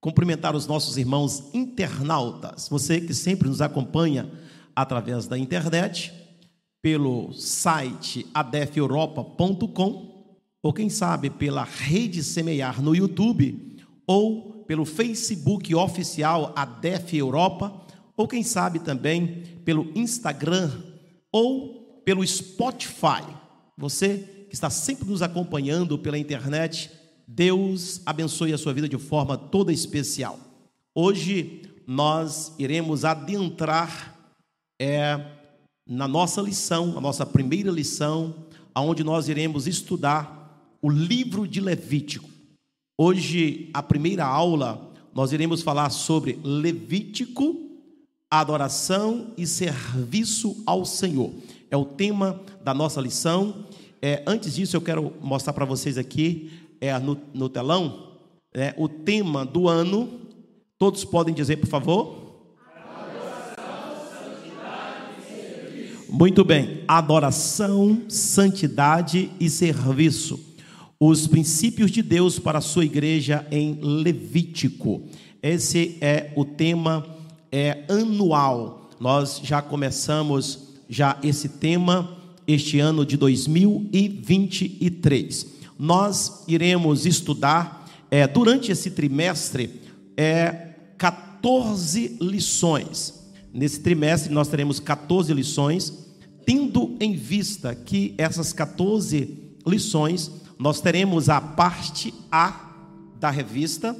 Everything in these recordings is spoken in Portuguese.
cumprimentar os nossos irmãos internautas, você que sempre nos acompanha através da internet, pelo site adefeuropa.com, ou quem sabe pela rede Semear no YouTube, ou pelo Facebook oficial Adef Europa, ou quem sabe também pelo Instagram ou pelo Spotify. Você que está sempre nos acompanhando pela internet, Deus abençoe a sua vida de forma toda especial. Hoje nós iremos adentrar é, na nossa lição, a nossa primeira lição, aonde nós iremos estudar o livro de Levítico. Hoje, a primeira aula, nós iremos falar sobre Levítico, adoração e serviço ao Senhor. É o tema da nossa lição. É, antes disso, eu quero mostrar para vocês aqui é, no, no telão é, o tema do ano. Todos podem dizer, por favor? Muito bem. Adoração, santidade e serviço. Os princípios de Deus para a sua igreja em Levítico. Esse é o tema é, anual. Nós já começamos já esse tema este ano de 2023 nós iremos estudar é, durante esse trimestre é, 14 lições. Nesse trimestre nós teremos 14 lições, tendo em vista que essas 14 lições nós teremos a parte A da revista,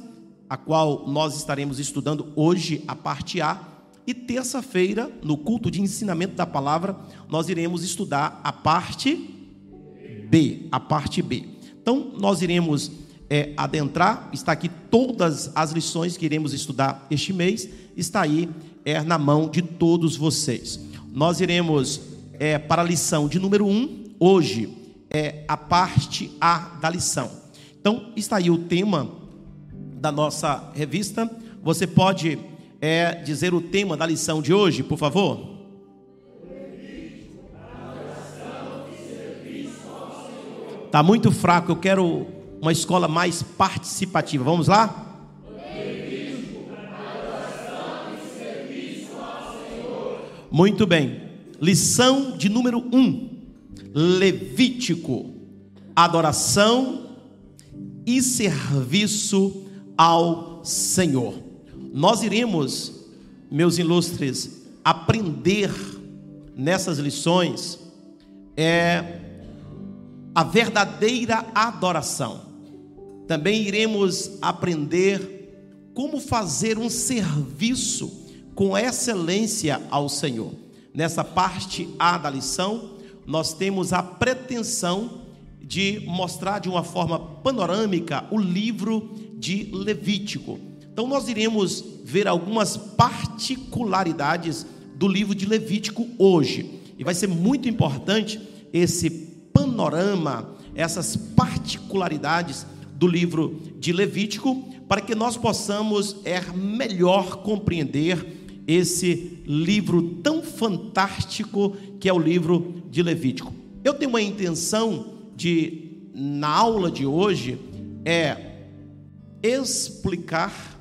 a qual nós estaremos estudando hoje a parte A, e terça-feira, no culto de ensinamento da palavra, nós iremos estudar a parte B, a parte B. Então, nós iremos é, adentrar, está aqui todas as lições que iremos estudar este mês, está aí é, na mão de todos vocês. Nós iremos é, para a lição de número 1, um, hoje é a parte A da lição. Então, está aí o tema da nossa revista. Você pode é, dizer o tema da lição de hoje, por favor? Está muito fraco, eu quero uma escola mais participativa. Vamos lá? Muito bem. Lição de número 1. Um, Levítico. Adoração e serviço ao Senhor. Nós iremos, meus ilustres, aprender nessas lições é a verdadeira adoração. Também iremos aprender como fazer um serviço com excelência ao Senhor. Nessa parte A da lição, nós temos a pretensão de mostrar de uma forma panorâmica o livro de Levítico. Então, nós iremos ver algumas particularidades do livro de Levítico hoje. E vai ser muito importante esse panorama, essas particularidades do livro de Levítico, para que nós possamos é, melhor compreender esse livro tão fantástico que é o livro de Levítico. Eu tenho uma intenção de, na aula de hoje, é explicar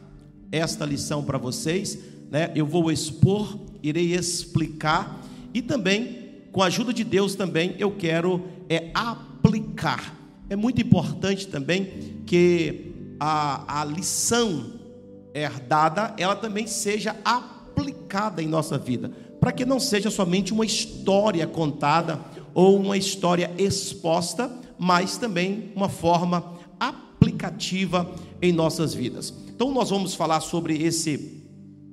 esta lição para vocês, né? Eu vou expor, irei explicar e também com a ajuda de Deus também eu quero é aplicar. É muito importante também que a, a lição herdada ela também seja aplicada em nossa vida, para que não seja somente uma história contada ou uma história exposta, mas também uma forma aplicativa em nossas vidas. Então nós vamos falar sobre esse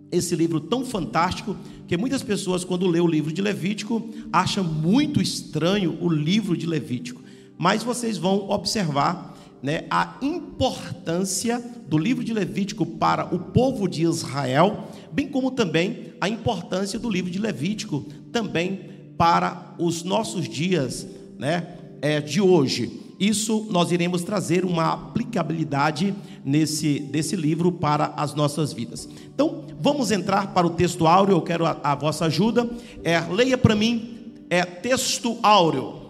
esse livro tão fantástico que muitas pessoas, quando lê o livro de Levítico, acham muito estranho o livro de Levítico. Mas vocês vão observar né, a importância do livro de Levítico para o povo de Israel, bem como também a importância do livro de Levítico também para os nossos dias né, é, de hoje. Isso nós iremos trazer uma aplicabilidade nesse desse livro para as nossas vidas. Então, vamos entrar para o texto áureo, eu quero a, a vossa ajuda. É, leia para mim, é texto áureo.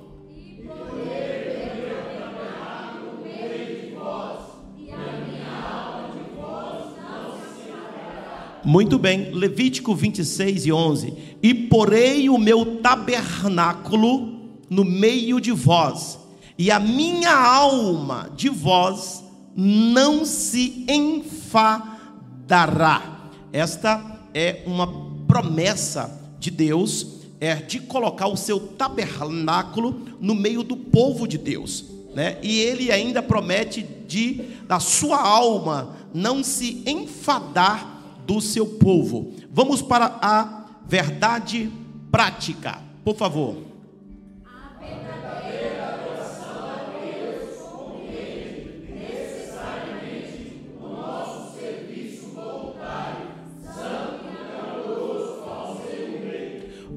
Muito bem, Levítico 26 e 11. E porei o meu tabernáculo no meio de vós, e a minha alma de vós não se enfadará. Esta é uma promessa de Deus, é de colocar o seu tabernáculo no meio do povo de Deus. Né? E ele ainda promete de da sua alma não se enfadar do seu povo. Vamos para a verdade prática, por favor.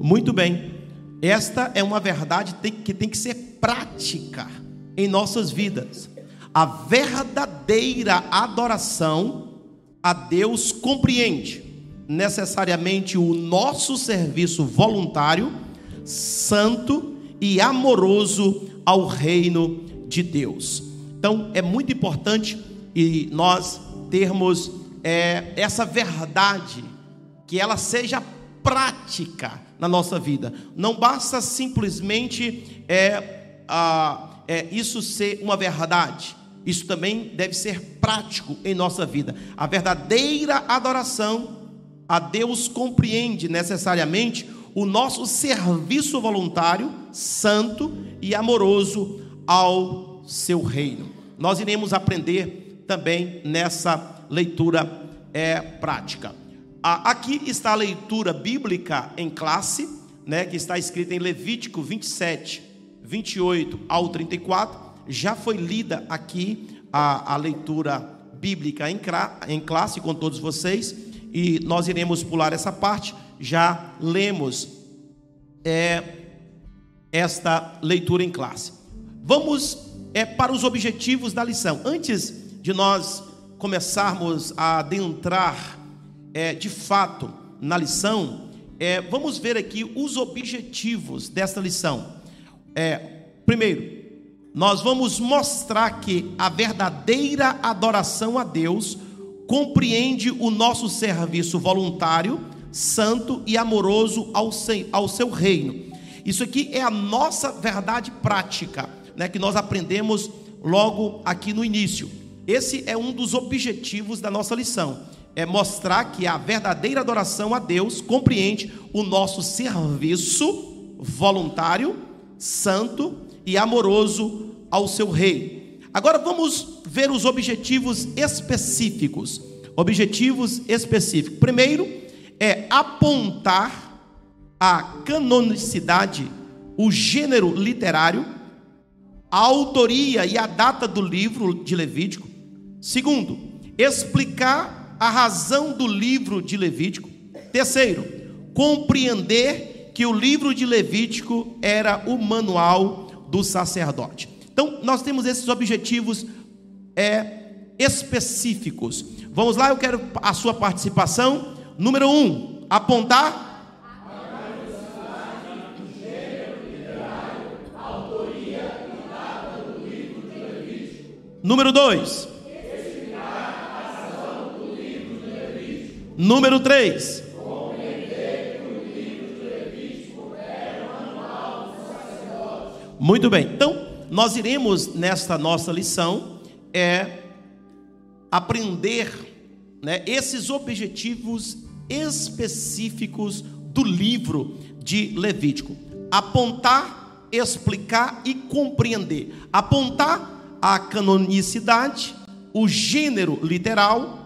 Muito bem. Esta é uma verdade que tem que ser prática em nossas vidas. A verdadeira adoração a Deus compreende necessariamente o nosso serviço voluntário, santo e amoroso ao reino de Deus. Então é muito importante e nós termos é, essa verdade que ela seja prática na nossa vida. Não basta simplesmente é, a, é, isso ser uma verdade isso também deve ser prático em nossa vida. A verdadeira adoração a Deus compreende necessariamente o nosso serviço voluntário, santo e amoroso ao seu reino. Nós iremos aprender também nessa leitura é, prática. Aqui está a leitura bíblica em classe, né, que está escrita em Levítico 27, 28 ao 34 já foi lida aqui a, a leitura bíblica em, em classe com todos vocês, e nós iremos pular essa parte. Já lemos é, esta leitura em classe. Vamos é, para os objetivos da lição. Antes de nós começarmos a adentrar é, de fato na lição, é, vamos ver aqui os objetivos desta lição. É, primeiro, nós vamos mostrar que a verdadeira adoração a Deus compreende o nosso serviço voluntário, santo e amoroso ao seu, ao seu reino. Isso aqui é a nossa verdade prática, né, que nós aprendemos logo aqui no início. Esse é um dos objetivos da nossa lição, é mostrar que a verdadeira adoração a Deus compreende o nosso serviço voluntário, santo e amoroso ao seu rei. Agora vamos ver os objetivos específicos. Objetivos específicos. Primeiro é apontar a canonicidade, o gênero literário, a autoria e a data do livro de Levítico. Segundo, explicar a razão do livro de Levítico. Terceiro, compreender que o livro de Levítico era o manual do sacerdote. Então, nós temos esses objetivos é, específicos. Vamos lá, eu quero a sua participação. Número um, apontar. Número dois. Número três. Muito bem. Então, nós iremos nesta nossa lição é aprender né, esses objetivos específicos do livro de Levítico. Apontar, explicar e compreender. Apontar a canonicidade, o gênero literal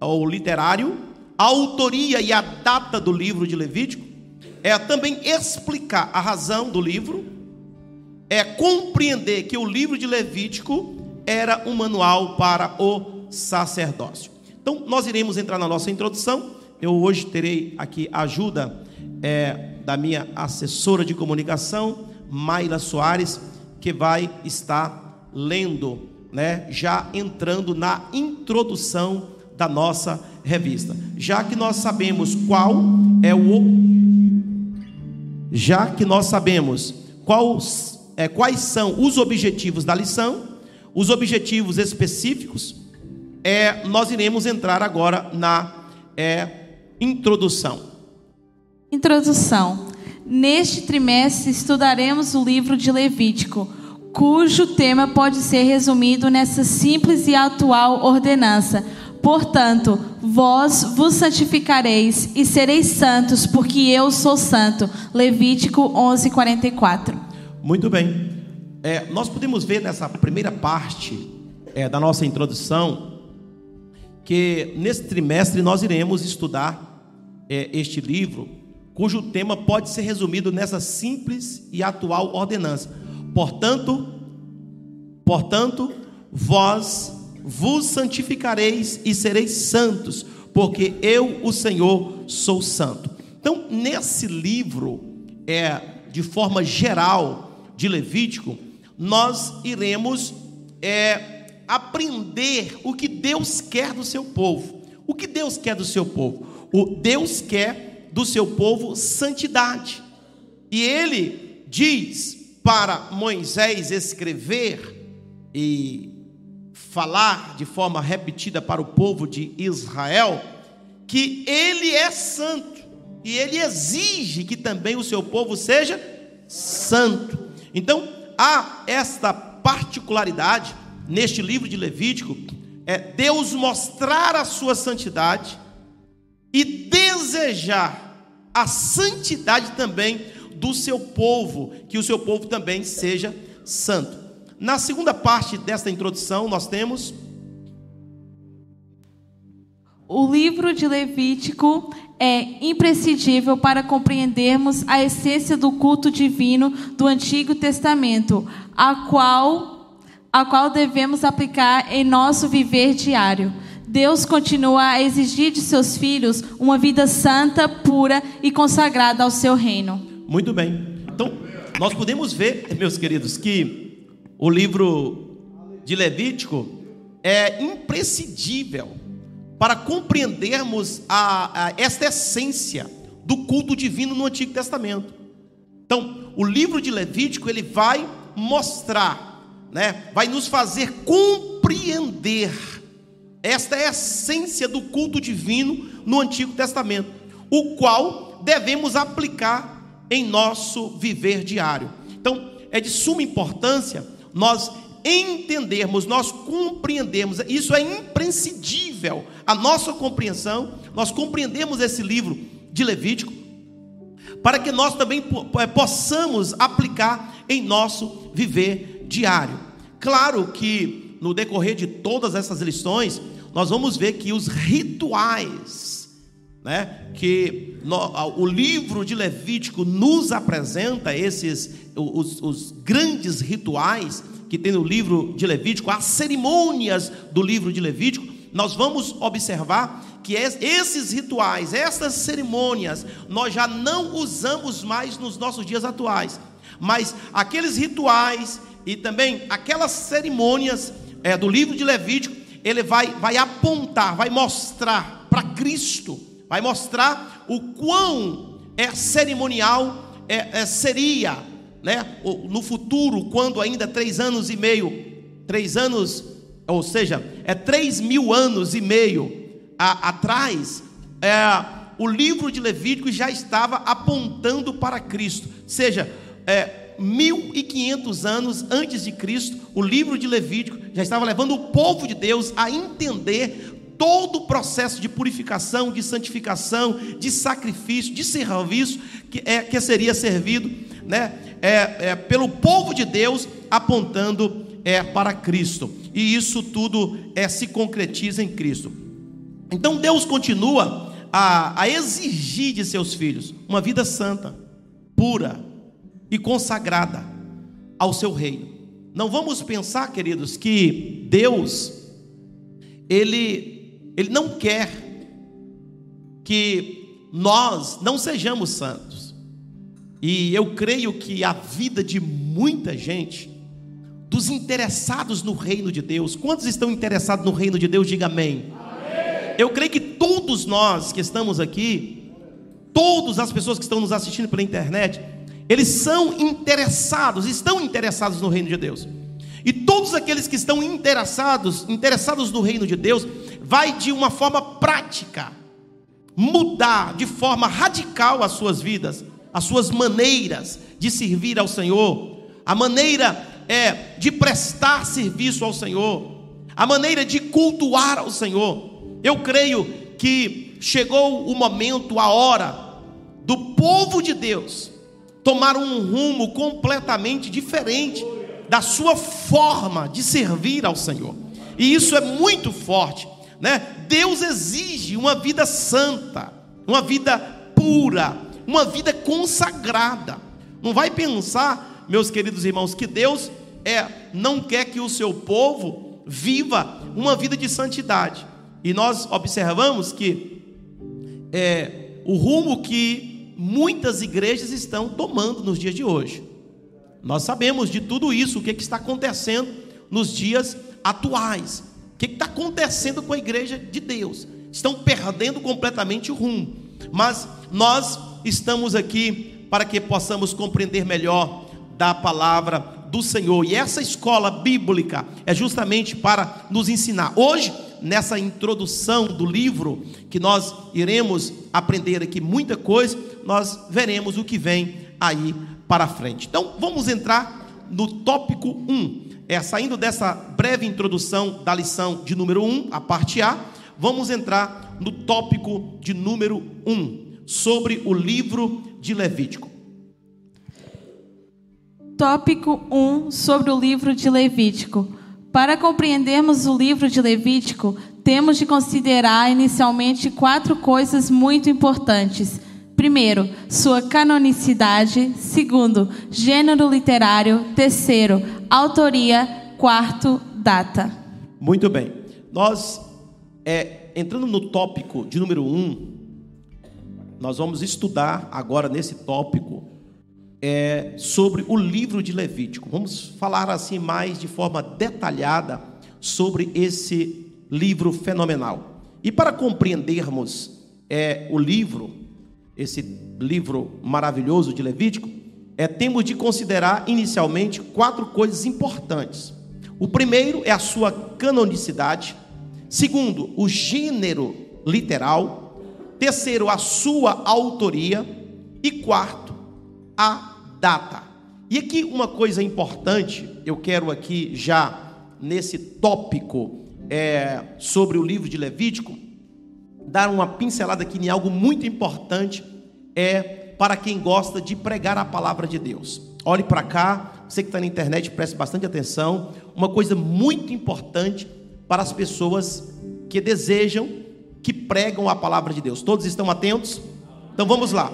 ou literário, a autoria e a data do livro de Levítico. É também explicar a razão do livro é compreender que o livro de Levítico era um manual para o sacerdócio. Então, nós iremos entrar na nossa introdução. Eu hoje terei aqui a ajuda é, da minha assessora de comunicação, Mayla Soares, que vai estar lendo, né, já entrando na introdução da nossa revista. Já que nós sabemos qual é o já que nós sabemos qual é, quais são os objetivos da lição, os objetivos específicos, é, nós iremos entrar agora na é, introdução. Introdução. Neste trimestre estudaremos o livro de Levítico, cujo tema pode ser resumido nessa simples e atual ordenança. Portanto, vós vos santificareis e sereis santos, porque eu sou santo. Levítico 11:44. Muito bem. É, nós podemos ver nessa primeira parte é, da nossa introdução que nesse trimestre nós iremos estudar é, este livro, cujo tema pode ser resumido nessa simples e atual ordenança. Portanto, portanto, vós vos santificareis e sereis santos, porque eu, o Senhor, sou santo. Então, nesse livro, é de forma geral de Levítico, nós iremos é, aprender o que Deus quer do seu povo. O que Deus quer do seu povo? O Deus quer do seu povo santidade. E ele diz para Moisés escrever e falar de forma repetida para o povo de Israel que ele é santo e ele exige que também o seu povo seja santo. Então, há esta particularidade neste livro de Levítico, é Deus mostrar a sua santidade e desejar a santidade também do seu povo, que o seu povo também seja santo. Na segunda parte desta introdução, nós temos. O livro de Levítico é imprescindível para compreendermos a essência do culto divino do Antigo Testamento, a qual, a qual devemos aplicar em nosso viver diário. Deus continua a exigir de seus filhos uma vida santa, pura e consagrada ao seu reino. Muito bem. Então, nós podemos ver, meus queridos, que o livro de Levítico é imprescindível para compreendermos a, a, esta essência do culto divino no Antigo Testamento. Então, o livro de Levítico ele vai mostrar, né, vai nos fazer compreender esta essência do culto divino no Antigo Testamento, o qual devemos aplicar em nosso viver diário. Então, é de suma importância nós entendermos, nós compreendermos, isso é imprescindível, a nossa compreensão, nós compreendemos esse livro de Levítico, para que nós também eh, possamos aplicar em nosso viver diário. Claro que no decorrer de todas essas lições, nós vamos ver que os rituais, né, que no, o livro de Levítico nos apresenta, esses os, os grandes rituais que tem no livro de Levítico, as cerimônias do livro de Levítico, nós vamos observar que esses rituais, essas cerimônias, nós já não usamos mais nos nossos dias atuais, mas aqueles rituais e também aquelas cerimônias é, do livro de Levítico, ele vai, vai apontar, vai mostrar para Cristo, vai mostrar o quão é cerimonial é, é, seria né, no futuro, quando ainda três anos e meio, três anos, ou seja, é três mil anos e meio a, atrás, é, o livro de Levítico já estava apontando para Cristo, seja, é, 1500 anos antes de Cristo, o livro de Levítico já estava levando o povo de Deus a entender todo o processo de purificação, de santificação, de sacrifício, de serviço que, é, que seria servido né, é, é, pelo povo de Deus apontando é, para Cristo. E isso tudo é, se concretiza em Cristo. Então Deus continua a, a exigir de seus filhos uma vida santa, pura e consagrada ao seu reino. Não vamos pensar, queridos, que Deus ele ele não quer que nós não sejamos santos. E eu creio que a vida de muita gente, dos interessados no reino de Deus, quantos estão interessados no reino de Deus? Diga amém. amém. Eu creio que todos nós que estamos aqui, todas as pessoas que estão nos assistindo pela internet, eles são interessados, estão interessados no reino de Deus. E todos aqueles que estão interessados, interessados no reino de Deus, vai de uma forma prática mudar de forma radical as suas vidas, as suas maneiras de servir ao Senhor, a maneira é de prestar serviço ao Senhor, a maneira de cultuar ao Senhor. Eu creio que chegou o momento, a hora do povo de Deus tomar um rumo completamente diferente da sua forma de servir ao Senhor. E isso é muito forte, né? Deus exige uma vida santa, uma vida pura, uma vida consagrada. Não vai pensar, meus queridos irmãos, que Deus é não quer que o seu povo viva uma vida de santidade. E nós observamos que é o rumo que muitas igrejas estão tomando nos dias de hoje. Nós sabemos de tudo isso, o que, que está acontecendo nos dias atuais. O que está acontecendo com a igreja de Deus? Estão perdendo completamente o rumo. Mas nós estamos aqui para que possamos compreender melhor da palavra do Senhor. E essa escola bíblica é justamente para nos ensinar. Hoje, nessa introdução do livro, que nós iremos aprender aqui muita coisa, nós veremos o que vem aí para frente. Então, vamos entrar no tópico 1. É, saindo dessa breve introdução da lição de número 1, a parte A, vamos entrar no tópico de número 1, sobre o livro de Levítico. Tópico 1 sobre o livro de Levítico. Para compreendermos o livro de Levítico, temos de considerar inicialmente quatro coisas muito importantes. Primeiro, sua canonicidade. Segundo, gênero literário. Terceiro, autoria. Quarto, data. Muito bem. Nós, é, entrando no tópico de número um, nós vamos estudar agora nesse tópico é, sobre o livro de Levítico. Vamos falar assim mais de forma detalhada sobre esse livro fenomenal. E para compreendermos é, o livro, esse livro maravilhoso de Levítico, é, temos de considerar inicialmente quatro coisas importantes. O primeiro é a sua canonicidade. Segundo, o gênero literal. Terceiro, a sua autoria. E quarto, a data. E aqui uma coisa importante, eu quero aqui já nesse tópico é, sobre o livro de Levítico, dar uma pincelada aqui em algo muito importante é para quem gosta de pregar a palavra de Deus. Olhe para cá, você que está na internet, preste bastante atenção. Uma coisa muito importante para as pessoas que desejam, que pregam a palavra de Deus. Todos estão atentos? Então vamos lá.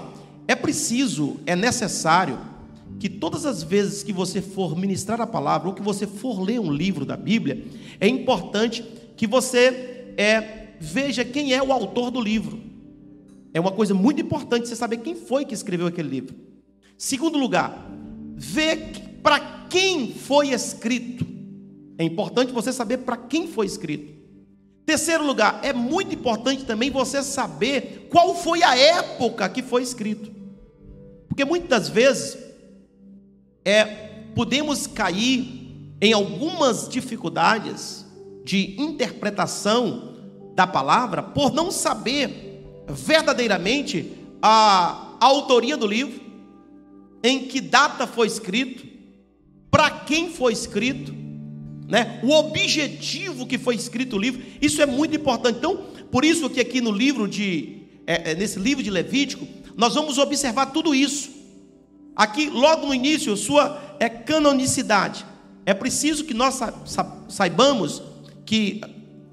É preciso, é necessário que todas as vezes que você for ministrar a palavra ou que você for ler um livro da Bíblia, é importante que você é veja quem é o autor do livro. É uma coisa muito importante você saber quem foi que escreveu aquele livro. Segundo lugar, vê para quem foi escrito. É importante você saber para quem foi escrito. Terceiro lugar, é muito importante também você saber qual foi a época que foi escrito. Porque muitas vezes é, podemos cair em algumas dificuldades de interpretação da palavra por não saber verdadeiramente a, autoria do livro, em que data foi escrito, para quem foi escrito, né? o objetivo que foi escrito o livro, isso é muito importante. Então, por isso que aqui no livro de, é, é, nesse livro de Levítico, nós vamos observar tudo isso. Aqui, logo no início, sua é canonicidade. É preciso que nós saibamos que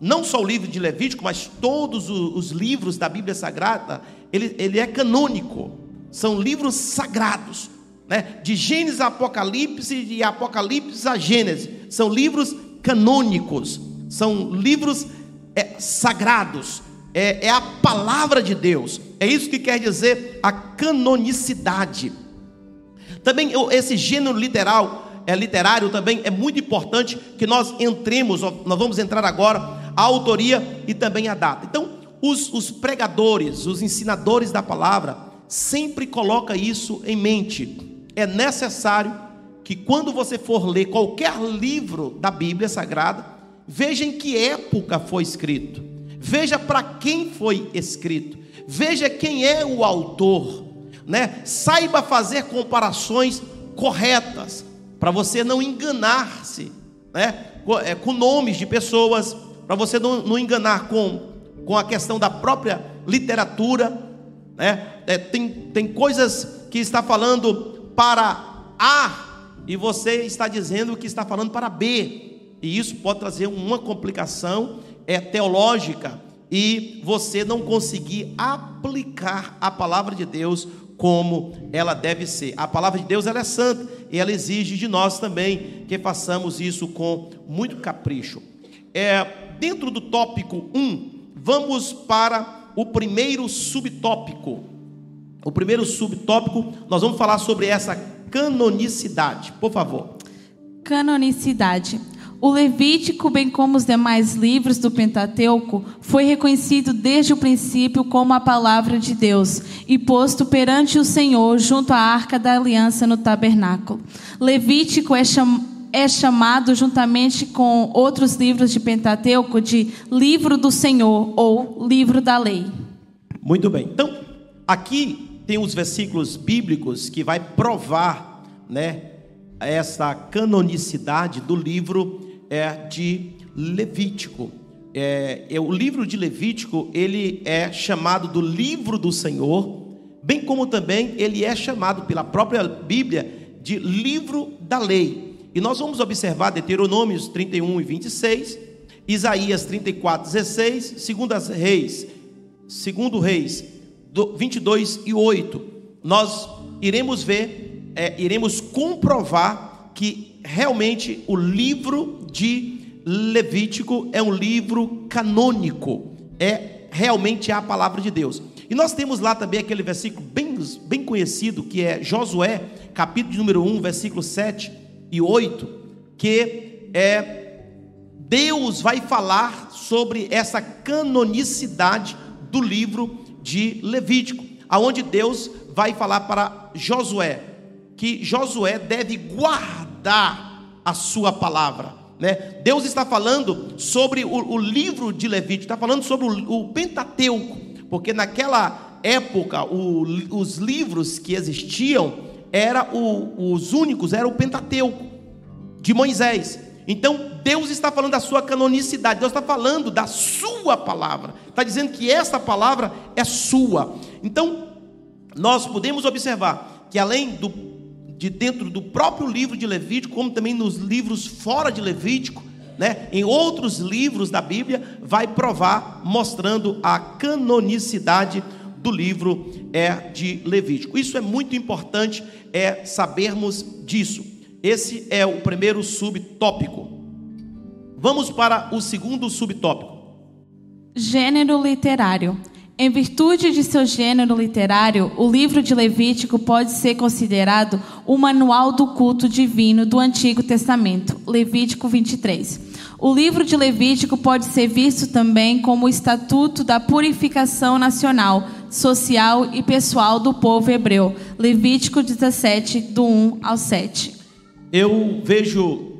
não só o livro de Levítico, mas todos os livros da Bíblia Sagrada, ele, ele é canônico, são livros sagrados, né? de Gênesis a Apocalipse e de Apocalipse a Gênesis, são livros canônicos, são livros é, sagrados, é, é a palavra de Deus, é isso que quer dizer a canonicidade. Também esse gênero literal é literário também é muito importante que nós entremos, nós vamos entrar agora a autoria e também a data. Então, os, os pregadores, os ensinadores da palavra, sempre coloca isso em mente. É necessário que quando você for ler qualquer livro da Bíblia Sagrada, veja em que época foi escrito, veja para quem foi escrito, Veja quem é o autor, né? Saiba fazer comparações corretas para você não enganar-se, né? É, com nomes de pessoas, para você não, não, enganar com, com a questão da própria literatura, né? É, tem, tem coisas que está falando para A e você está dizendo que está falando para B, e isso pode trazer uma complicação é, teológica e você não conseguir aplicar a palavra de Deus como ela deve ser. A palavra de Deus ela é santa e ela exige de nós também que façamos isso com muito capricho. É, dentro do tópico 1, vamos para o primeiro subtópico. O primeiro subtópico, nós vamos falar sobre essa canonicidade. Por favor. Canonicidade. O Levítico, bem como os demais livros do Pentateuco, foi reconhecido desde o princípio como a palavra de Deus e posto perante o Senhor junto à arca da aliança no tabernáculo. Levítico é, cham é chamado, juntamente com outros livros de Pentateuco, de livro do Senhor ou livro da lei. Muito bem. Então, aqui tem os versículos bíblicos que vai provar, né, essa canonicidade do livro é de Levítico. É, é, o livro de Levítico ele é chamado do livro do Senhor, bem como também ele é chamado pela própria Bíblia de livro da lei. E nós vamos observar Deuteronômios 31 e 26, Isaías 34, 16, segundo as reis, segundo reis 22 e 8. Nós iremos ver, é, iremos comprovar que realmente o livro de Levítico é um livro canônico, é realmente a palavra de Deus. E nós temos lá também aquele versículo bem, bem conhecido, que é Josué, capítulo número 1, versículo 7 e 8, que é Deus vai falar sobre essa canonicidade do livro de Levítico, aonde Deus vai falar para Josué que Josué deve guardar a sua palavra. Né? Deus está falando sobre o, o livro de Levítico, está falando sobre o, o Pentateuco, porque naquela época o, os livros que existiam era os únicos, era o Pentateuco de Moisés. Então Deus está falando da sua canonicidade, Deus está falando da sua palavra, está dizendo que essa palavra é sua. Então nós podemos observar que além do de dentro do próprio livro de Levítico, como também nos livros fora de Levítico, né, em outros livros da Bíblia, vai provar, mostrando a canonicidade do livro é, de Levítico. Isso é muito importante, é sabermos disso. Esse é o primeiro subtópico. Vamos para o segundo subtópico. Gênero literário. Em virtude de seu gênero literário, o livro de Levítico pode ser considerado o manual do culto divino do Antigo Testamento, Levítico 23. O livro de Levítico pode ser visto também como o estatuto da purificação nacional, social e pessoal do povo hebreu, Levítico 17, do 1 ao 7. Eu vejo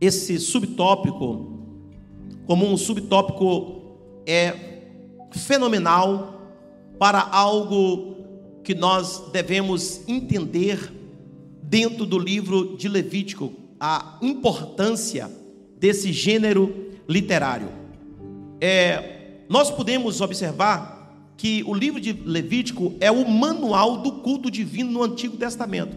esse subtópico como um subtópico é fenomenal para algo que nós devemos entender dentro do livro de Levítico, a importância desse gênero literário. É, nós podemos observar que o livro de Levítico é o manual do culto divino no Antigo Testamento.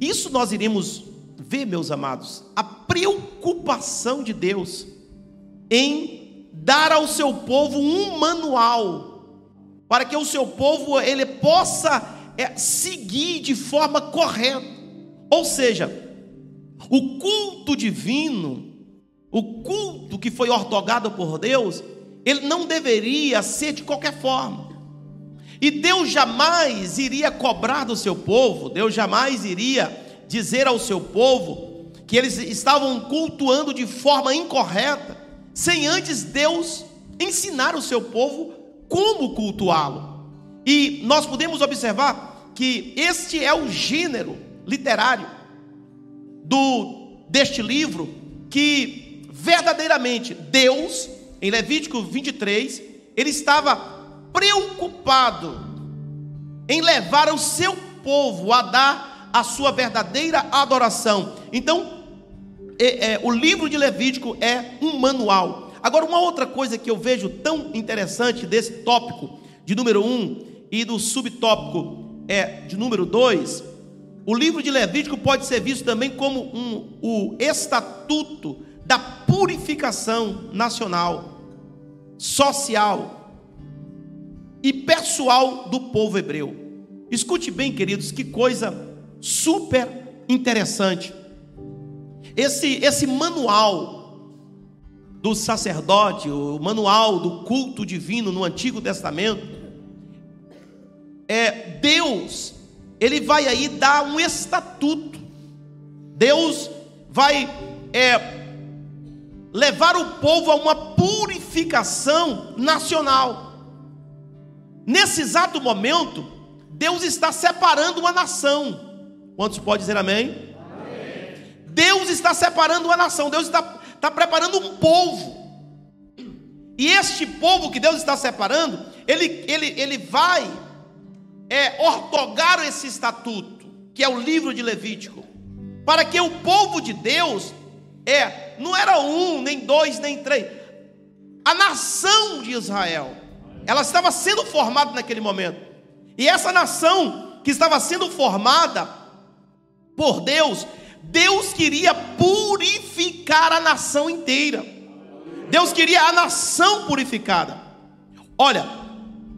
Isso nós iremos ver, meus amados, a preocupação de Deus em dar ao seu povo um manual para que o seu povo ele possa é, seguir de forma correta. Ou seja, o culto divino, o culto que foi ortogado por Deus, ele não deveria ser de qualquer forma. E Deus jamais iria cobrar do seu povo, Deus jamais iria dizer ao seu povo que eles estavam cultuando de forma incorreta sem antes Deus ensinar o seu povo como cultuá-lo. E nós podemos observar que este é o gênero literário do deste livro que verdadeiramente Deus, em Levítico 23, ele estava preocupado em levar o seu povo a dar a sua verdadeira adoração. Então, é, é, o livro de Levítico é um manual. Agora, uma outra coisa que eu vejo tão interessante desse tópico de número 1 um, e do subtópico é de número 2, o livro de Levítico pode ser visto também como um, o estatuto da purificação nacional, social e pessoal do povo hebreu. Escute bem, queridos, que coisa super interessante. Esse, esse manual do sacerdote, o manual do culto divino no Antigo Testamento, é Deus, ele vai aí dar um estatuto. Deus vai é, levar o povo a uma purificação nacional. Nesse exato momento, Deus está separando uma nação. Quantos pode dizer amém? Deus está separando uma nação, Deus está, está preparando um povo. E este povo que Deus está separando, ele, ele, ele vai é, ortogar esse estatuto, que é o livro de Levítico, para que o povo de Deus é, não era um, nem dois, nem três. A nação de Israel, ela estava sendo formada naquele momento. E essa nação que estava sendo formada por Deus, Deus queria purificar a nação inteira. Deus queria a nação purificada. Olha,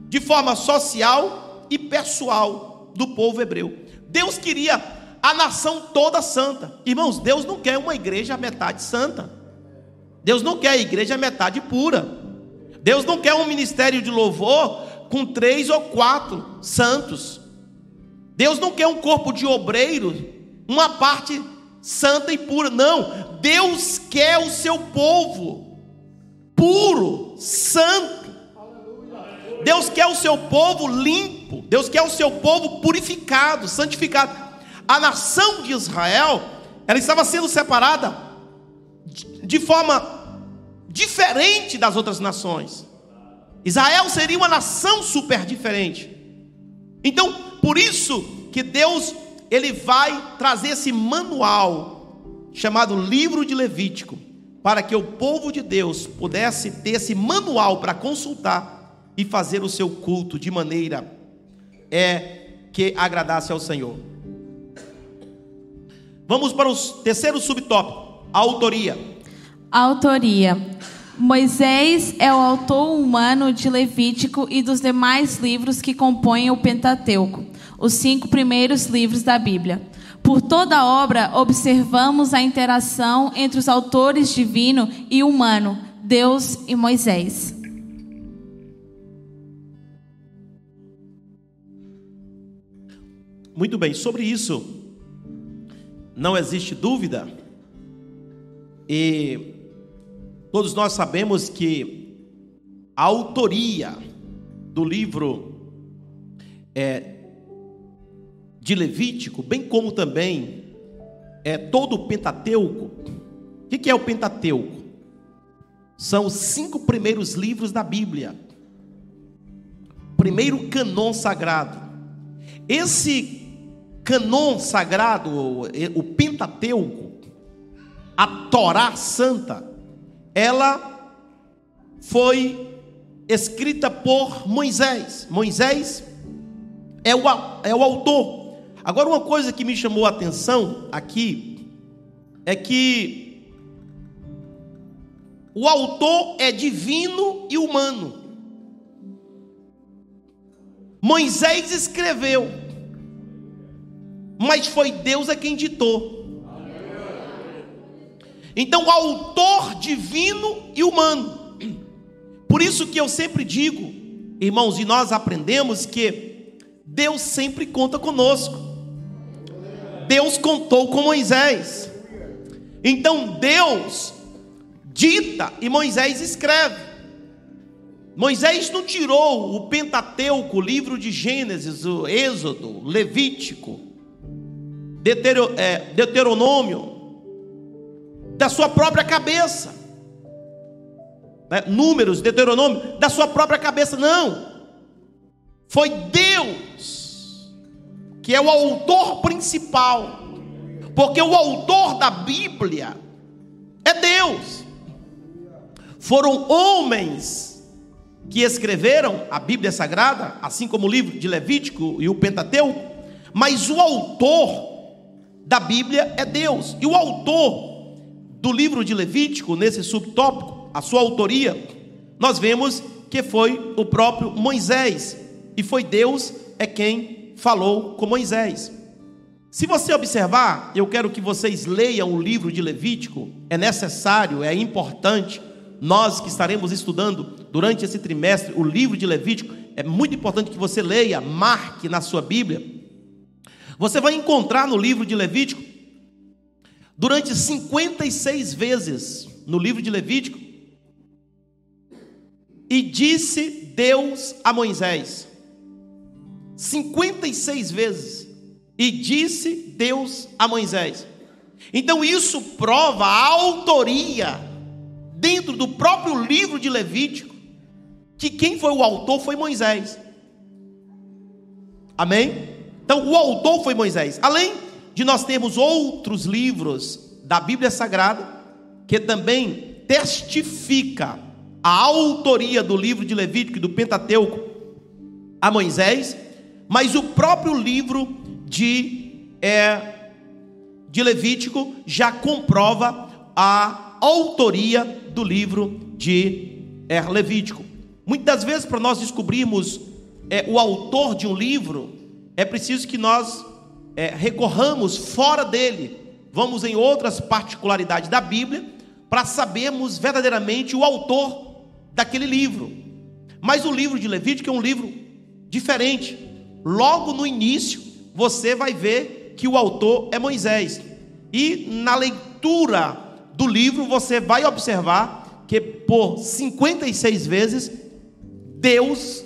de forma social e pessoal do povo hebreu. Deus queria a nação toda santa. Irmãos, Deus não quer uma igreja metade santa. Deus não quer a igreja metade pura. Deus não quer um ministério de louvor com três ou quatro santos. Deus não quer um corpo de obreiros, uma parte santa e pura. Não. Deus quer o seu povo puro, santo. Deus quer o seu povo limpo. Deus quer o seu povo purificado, santificado a nação de Israel, ela estava sendo separada de forma diferente das outras nações. Israel seria uma nação super diferente. Então, por isso que Deus ele vai trazer esse manual chamado Livro de Levítico, para que o povo de Deus pudesse ter esse manual para consultar e fazer o seu culto de maneira é que agradasse ao Senhor. Vamos para o terceiro subtópico: a autoria. Autoria. Moisés é o autor humano de Levítico e dos demais livros que compõem o Pentateuco, os cinco primeiros livros da Bíblia. Por toda a obra, observamos a interação entre os autores divino e humano, Deus e Moisés. Muito bem, sobre isso, não existe dúvida, e todos nós sabemos que a autoria do livro é, de Levítico, bem como também é todo o Pentateuco. O que é o Pentateuco? São os cinco primeiros livros da Bíblia, primeiro canon sagrado. Esse canon sagrado, o Pentateuco, a Torá Santa, ela foi escrita por Moisés. Moisés é o, é o autor. Agora, uma coisa que me chamou a atenção aqui é que o autor é divino e humano. Moisés escreveu, mas foi Deus a quem ditou. Então, o autor divino e humano. Por isso que eu sempre digo, irmãos, e nós aprendemos que Deus sempre conta conosco. Deus contou com Moisés. Então Deus dita e Moisés escreve. Moisés não tirou o Pentateuco, o livro de Gênesis, o Êxodo, Levítico, é, Deuteronômio, da sua própria cabeça. Né? Números, Deuteronômio, da sua própria cabeça. Não. Foi Deus que é o autor principal, porque o autor da Bíblia é Deus. Foram homens que escreveram a Bíblia Sagrada, assim como o livro de Levítico e o Pentateuco, mas o autor da Bíblia é Deus. E o autor do livro de Levítico, nesse subtópico, a sua autoria, nós vemos que foi o próprio Moisés, e foi Deus é quem falou com Moisés. Se você observar, eu quero que vocês leiam o livro de Levítico, é necessário, é importante. Nós que estaremos estudando durante esse trimestre o livro de Levítico, é muito importante que você leia, marque na sua Bíblia. Você vai encontrar no livro de Levítico, durante 56 vezes no livro de Levítico, e disse Deus a Moisés, 56 vezes, e disse Deus a Moisés. Então isso prova a autoria, dentro do próprio livro de Levítico, que quem foi o autor foi Moisés. Amém? Então, o autor foi Moisés. Além de nós termos outros livros da Bíblia Sagrada que também testifica a autoria do livro de Levítico e do Pentateuco a Moisés, mas o próprio livro de, é, de Levítico já comprova a autoria do livro de é, Levítico. Muitas vezes, para nós descobrirmos é, o autor de um livro, é preciso que nós é, recorramos fora dele, vamos em outras particularidades da Bíblia, para sabermos verdadeiramente o autor daquele livro. Mas o livro de Levítico é um livro diferente. Logo no início, você vai ver que o autor é Moisés. E na leitura do livro, você vai observar que por 56 vezes, Deus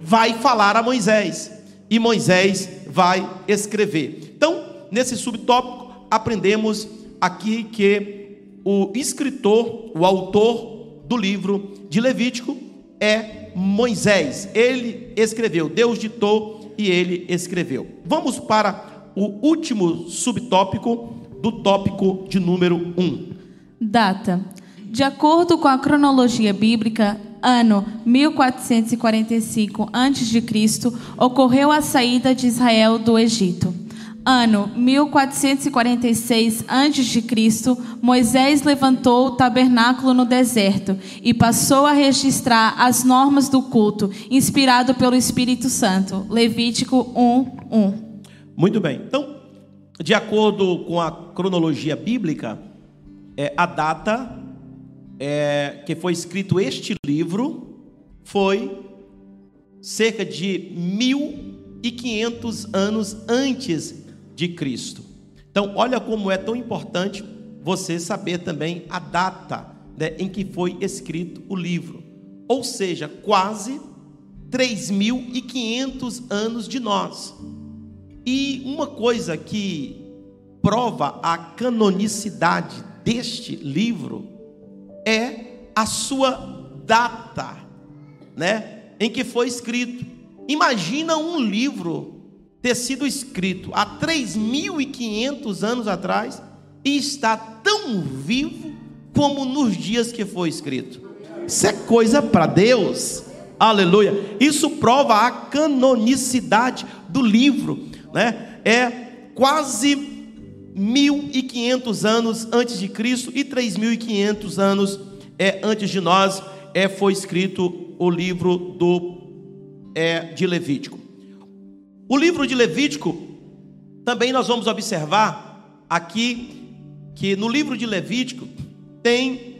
vai falar a Moisés e Moisés vai escrever. Então, nesse subtópico, aprendemos aqui que o escritor, o autor do livro de Levítico é Moisés. Ele escreveu, Deus ditou e ele escreveu. Vamos para o último subtópico do tópico de número 1. Data. De acordo com a cronologia bíblica, ano 1445 a.C., ocorreu a saída de Israel do Egito. Ano 1446 a.C., Moisés levantou o tabernáculo no deserto e passou a registrar as normas do culto, inspirado pelo Espírito Santo. Levítico 1, 1. Muito bem. Então, de acordo com a cronologia bíblica, é, a data é, que foi escrito este livro foi cerca de 1500 anos antes de Cristo. Então, olha como é tão importante você saber também a data né, em que foi escrito o livro. Ou seja, quase 3.500 anos de nós. E uma coisa que prova a canonicidade deste livro é a sua data, né, em que foi escrito. Imagina um livro ter sido escrito há 3.500 anos atrás e está tão vivo como nos dias que foi escrito. Isso é coisa para Deus. Aleluia. Isso prova a canonicidade do livro, né? É quase 1.500 anos antes de Cristo e 3.500 anos é, antes de nós é, foi escrito o livro do, é, de Levítico. O livro de Levítico, também nós vamos observar aqui que no livro de Levítico tem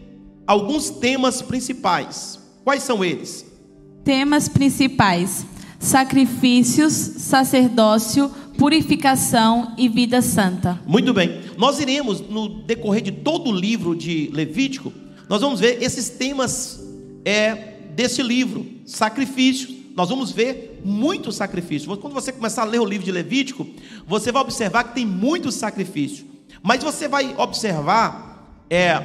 alguns temas principais. Quais são eles? Temas principais: sacrifícios, sacerdócio, purificação e vida santa. Muito bem. Nós iremos, no decorrer de todo o livro de Levítico, nós vamos ver esses temas é, desse livro, sacrifícios. Nós vamos ver muitos sacrifícios. Quando você começar a ler o livro de Levítico, você vai observar que tem muitos sacrifícios. Mas você vai observar, é,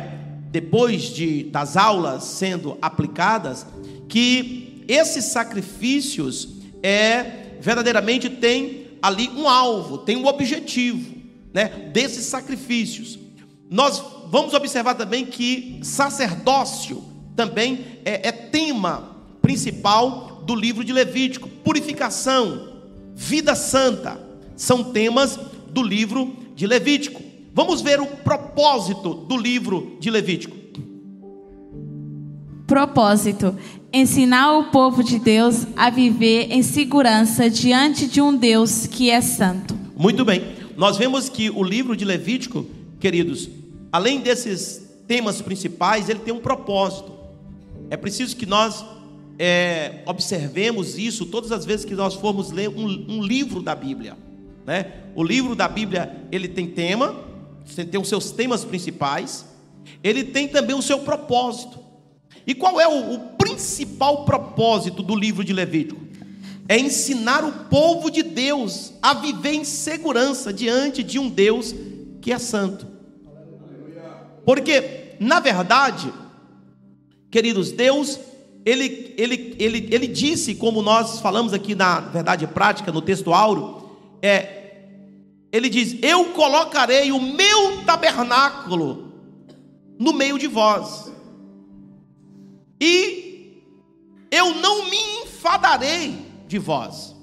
depois de, das aulas sendo aplicadas, que esses sacrifícios é verdadeiramente tem ali um alvo, tem um objetivo, né, desses sacrifícios. Nós vamos observar também que sacerdócio também é, é tema principal do livro de Levítico. Purificação, vida santa, são temas do livro de Levítico. Vamos ver o propósito do livro de Levítico. Propósito: ensinar o povo de Deus a viver em segurança diante de um Deus que é santo. Muito bem. Nós vemos que o livro de Levítico, queridos, além desses temas principais, ele tem um propósito. É preciso que nós é, observemos isso todas as vezes que nós formos ler um, um livro da Bíblia. Né? O livro da Bíblia ele tem tema, tem os seus temas principais, ele tem também o seu propósito. E qual é o, o principal propósito do livro de Levítico? É ensinar o povo de Deus a viver em segurança diante de um Deus que é santo. Porque, na verdade, queridos, Deus, ele, ele, ele, ele disse, como nós falamos aqui na verdade prática, no texto áureo, é, ele diz: Eu colocarei o meu tabernáculo no meio de vós, e eu não me enfadarei de vós.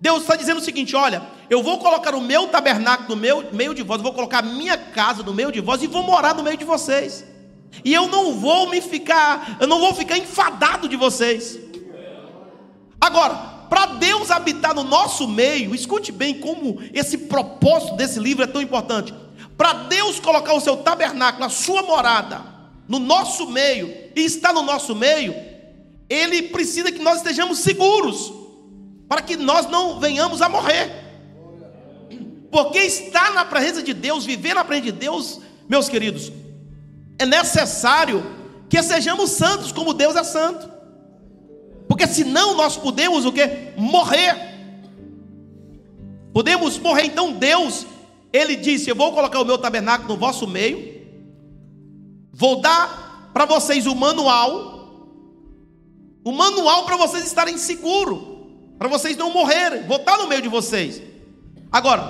Deus está dizendo o seguinte: olha, eu vou colocar o meu tabernáculo no meu, meio de vós, vou colocar a minha casa no meio de vós e vou morar no meio de vocês. E eu não vou me ficar, eu não vou ficar enfadado de vocês. Agora, para Deus habitar no nosso meio, escute bem como esse propósito desse livro é tão importante. Para Deus colocar o seu tabernáculo, a sua morada, no nosso meio, e estar no nosso meio, Ele precisa que nós estejamos seguros para que nós não venhamos a morrer. Porque estar na presença de Deus, viver na presença de Deus, meus queridos, é necessário que sejamos santos como Deus é santo. Porque senão nós podemos o que? Morrer. Podemos morrer. Então Deus, Ele disse: Eu vou colocar o meu tabernáculo no vosso meio, vou dar para vocês o manual, o manual para vocês estarem seguros para vocês não morrerem, vou estar no meio de vocês. Agora,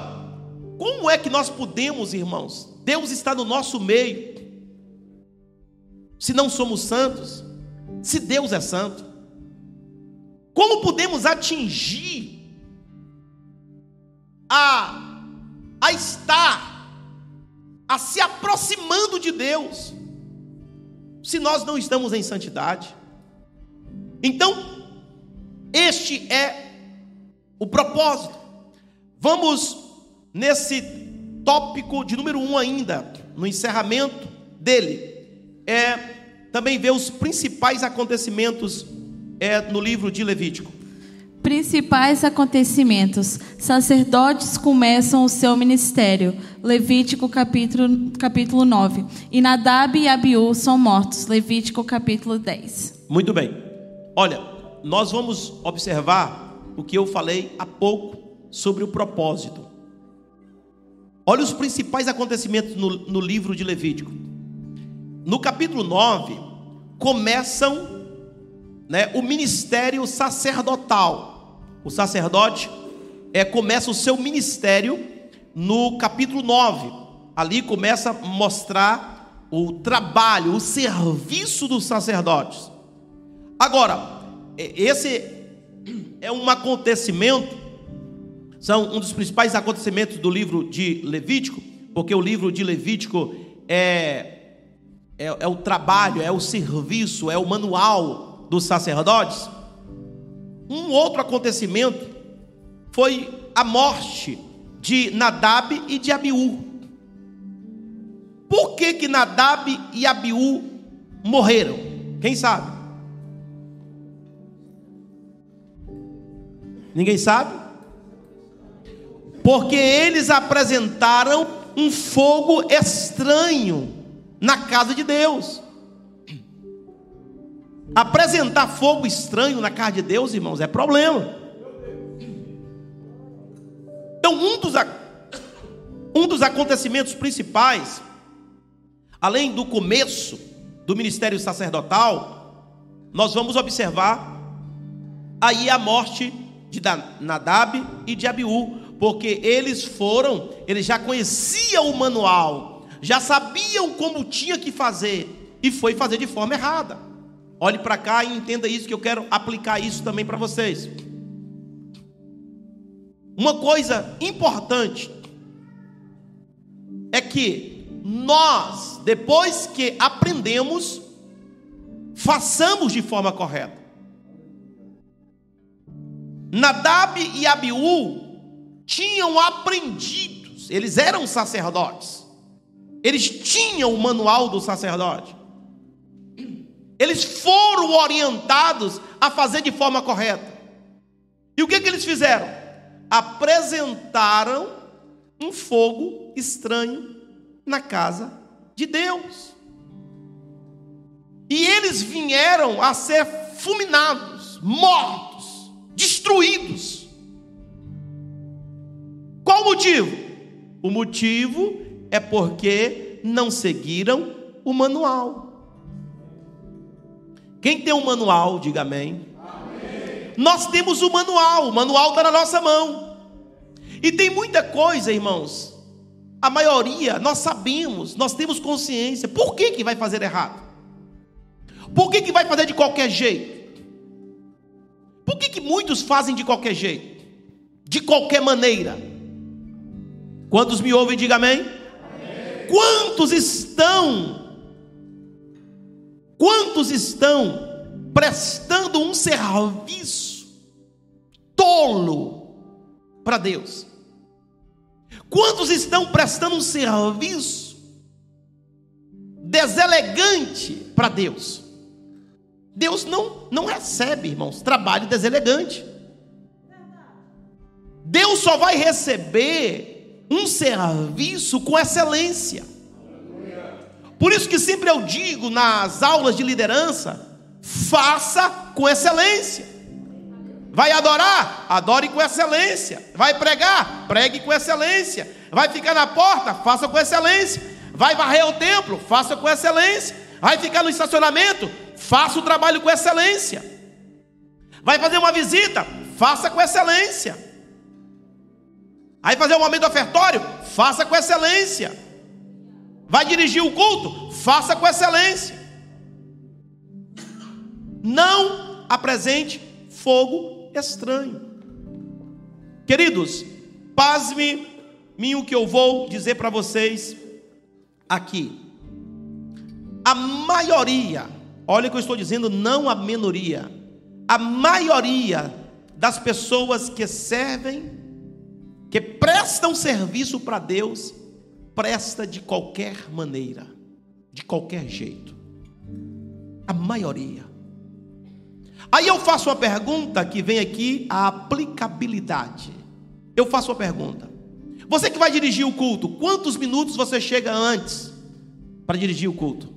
como é que nós podemos, irmãos? Deus está no nosso meio. Se não somos santos, se Deus é santo, como podemos atingir a, a estar, a se aproximando de Deus, se nós não estamos em santidade? Então, este é o propósito. Vamos nesse tópico de número um ainda, no encerramento dele, é também ver os principais acontecimentos é, no livro de Levítico. Principais acontecimentos. Sacerdotes começam o seu ministério. Levítico capítulo, capítulo 9. E Nadab e Abiú são mortos. Levítico capítulo 10. Muito bem. Olha, nós vamos observar o que eu falei há pouco sobre o propósito. Olha os principais acontecimentos no, no livro de Levítico. No capítulo 9, começam né, o ministério sacerdotal. O sacerdote é, começa o seu ministério no capítulo 9. Ali começa a mostrar o trabalho, o serviço dos sacerdotes. Agora, esse é um acontecimento, são um dos principais acontecimentos do livro de Levítico, porque o livro de Levítico é, é, é o trabalho, é o serviço, é o manual dos sacerdotes. Um outro acontecimento foi a morte de Nadab e de Abiú. Por que que Nadab e Abiú morreram? Quem sabe? Ninguém sabe? Porque eles apresentaram um fogo estranho na casa de Deus. Apresentar fogo estranho na casa de Deus, irmãos, é problema. Então, um dos, um dos acontecimentos principais, além do começo do ministério sacerdotal, nós vamos observar aí a morte de Nadab e de Abiú, porque eles foram, eles já conheciam o manual, já sabiam como tinha que fazer e foi fazer de forma errada. Olhe para cá e entenda isso que eu quero aplicar isso também para vocês. Uma coisa importante é que nós, depois que aprendemos, façamos de forma correta. Nadab e Abiú tinham aprendido, eles eram sacerdotes, eles tinham o manual do sacerdote, eles foram orientados a fazer de forma correta. E o que, que eles fizeram? Apresentaram um fogo estranho na casa de Deus. E eles vieram a ser fulminados, mortos, destruídos. Qual o motivo? O motivo é porque não seguiram o manual. Quem tem um manual, diga amém. amém. Nós temos o manual, o manual está na nossa mão. E tem muita coisa, irmãos. A maioria nós sabemos, nós temos consciência. Por que, que vai fazer errado? Por que, que vai fazer de qualquer jeito? Por que, que muitos fazem de qualquer jeito? De qualquer maneira? Quantos me ouvem, diga amém. Quantos estão, quantos estão prestando um serviço tolo para Deus? Quantos estão prestando um serviço deselegante para Deus? Deus não, não recebe, irmãos, trabalho deselegante. Deus só vai receber um serviço com excelência. Por isso que sempre eu digo nas aulas de liderança: faça com excelência. Vai adorar? Adore com excelência. Vai pregar? Pregue com excelência. Vai ficar na porta? Faça com excelência. Vai varrer o templo? Faça com excelência. Vai ficar no estacionamento? Faça o trabalho com excelência. Vai fazer uma visita? Faça com excelência. Aí fazer um momento ofertório, faça com excelência. Vai dirigir o culto, faça com excelência. Não apresente fogo estranho. Queridos, pasme-me o que eu vou dizer para vocês aqui. A maioria, olha o que eu estou dizendo, não a minoria, a maioria das pessoas que servem que prestam serviço para Deus, presta de qualquer maneira, de qualquer jeito. A maioria. Aí eu faço uma pergunta que vem aqui a aplicabilidade. Eu faço uma pergunta. Você que vai dirigir o culto, quantos minutos você chega antes para dirigir o culto?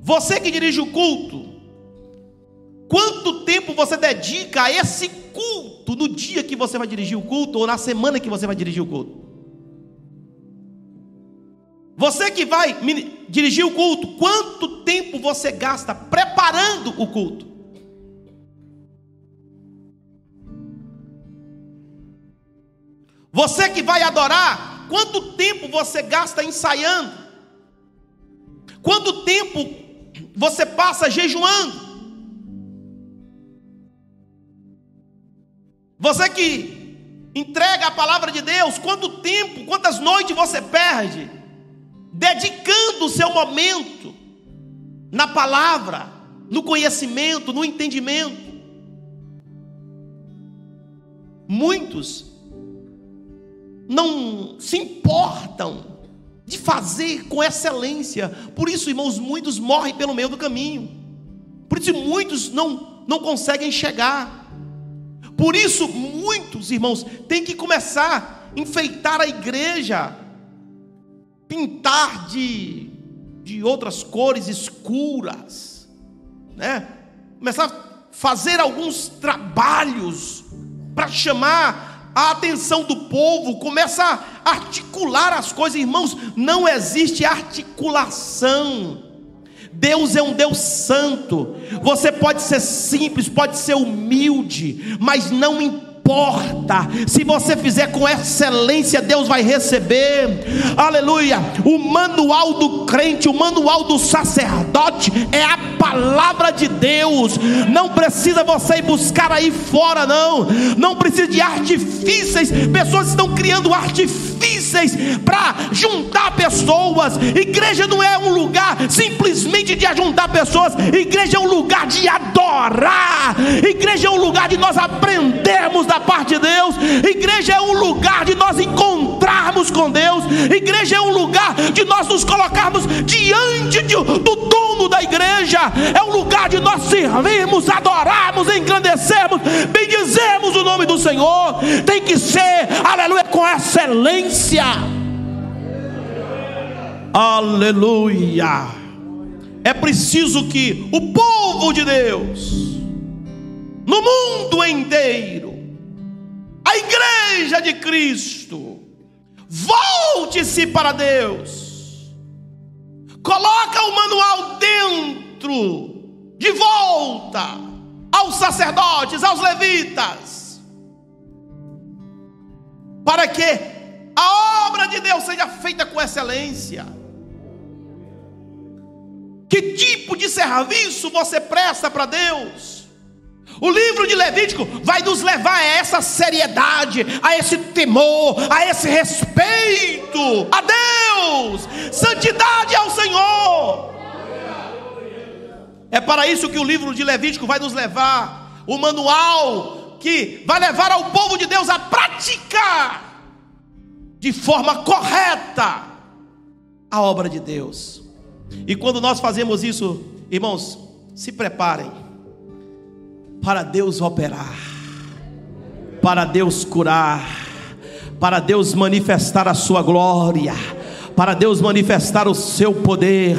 Você que dirige o culto, quanto tempo você dedica a esse culto no dia que você vai dirigir o culto ou na semana que você vai dirigir o culto. Você que vai dirigir o culto, quanto tempo você gasta preparando o culto? Você que vai adorar, quanto tempo você gasta ensaiando? Quanto tempo você passa jejuando? Você que entrega a palavra de Deus, quanto tempo, quantas noites você perde dedicando o seu momento na palavra, no conhecimento, no entendimento? Muitos não se importam de fazer com excelência. Por isso, irmãos, muitos morrem pelo meio do caminho. Por isso, muitos não, não conseguem chegar. Por isso, muitos irmãos têm que começar a enfeitar a igreja, pintar de, de outras cores escuras, né? começar a fazer alguns trabalhos para chamar a atenção do povo, começa a articular as coisas, irmãos, não existe articulação Deus é um Deus santo. Você pode ser simples, pode ser humilde, mas não importa. Se você fizer com excelência, Deus vai receber. Aleluia. O manual do crente, o manual do sacerdote é a palavra de Deus. Não precisa você ir buscar aí fora, não. Não precisa de artifícios. Pessoas estão criando artifícios para juntar pessoas. Igreja não é um lugar simplesmente de ajuntar pessoas. Igreja é um lugar de adorar. Igreja é um lugar de nós aprendermos da parte de Deus. Igreja é um lugar de nós encontrarmos com Deus. Igreja é um lugar de nós nos colocarmos diante de, do dono da igreja. É um lugar de nós servirmos, adorarmos, engrandecermos, bendizermos o nome do Senhor. Tem que ser, aleluia, com excelência. Aleluia. É preciso que o povo de Deus, no mundo inteiro, a igreja de Cristo, volte-se para Deus, coloca o manual dentro, de volta aos sacerdotes, aos levitas, para que a obra de Deus seja feita com excelência. Que tipo de serviço você presta para Deus? O livro de Levítico vai nos levar a essa seriedade, a esse temor, a esse respeito a Deus, santidade ao Senhor. É para isso que o livro de Levítico vai nos levar, o manual que vai levar ao povo de Deus a praticar de forma correta a obra de Deus. E quando nós fazemos isso, irmãos, se preparem para Deus operar, para Deus curar, para Deus manifestar a sua glória para Deus manifestar o seu poder,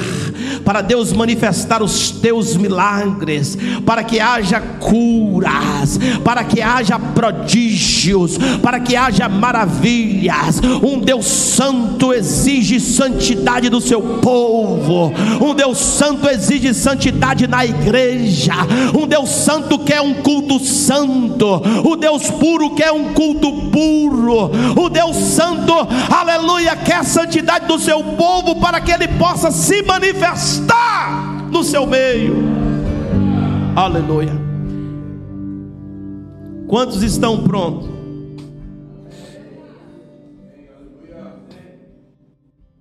para Deus manifestar os teus milagres, para que haja curas, para que haja prodígios, para que haja maravilhas. Um Deus santo exige santidade do seu povo, um Deus santo exige santidade na igreja, um Deus santo quer um culto santo, o Deus puro quer um culto puro, o Deus santo, aleluia, quer santidade do seu povo para que ele possa se manifestar no seu meio. Aleluia. Quantos estão prontos?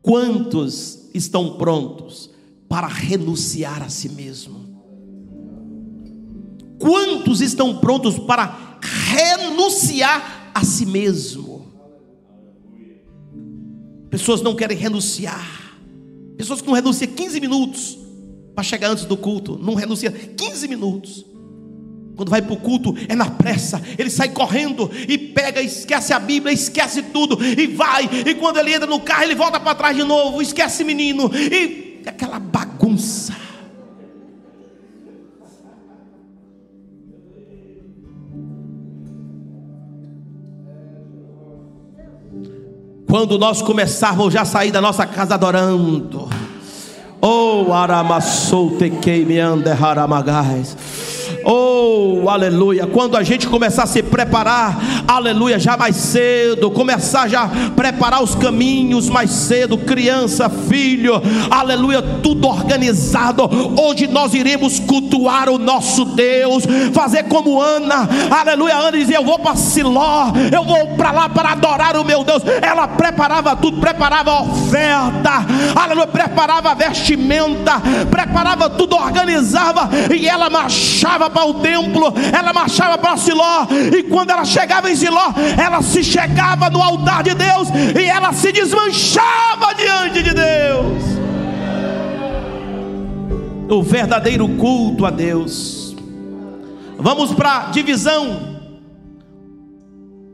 Quantos estão prontos para renunciar a si mesmo? Quantos estão prontos para renunciar a si mesmo? Pessoas não querem renunciar. Pessoas que não renunciam 15 minutos para chegar antes do culto. Não renuncia 15 minutos. Quando vai para o culto, é na pressa. Ele sai correndo e pega, esquece a Bíblia, esquece tudo e vai. E quando ele entra no carro, ele volta para trás de novo, esquece menino. E aquela bagunça. Quando nós começarmos já sair da nossa casa adorando. Oh, aramassou tequei ande haramagais. Oh, aleluia. Quando a gente começar a se preparar, aleluia, já mais cedo, começar já a preparar os caminhos mais cedo, criança, filho, aleluia, tudo organizado. Hoje nós iremos cultuar o nosso Deus, fazer como Ana, aleluia. Ana dizia: Eu vou para Siló, eu vou para lá para adorar o meu Deus. Ela preparava tudo, preparava a oferta, aleluia, preparava a vestimenta, preparava tudo, organizava, e ela marchava para o templo, ela marchava para Siló, e quando ela chegava em Siló, ela se chegava no altar de Deus e ela se desmanchava diante de Deus. O verdadeiro culto a Deus. Vamos para a divisão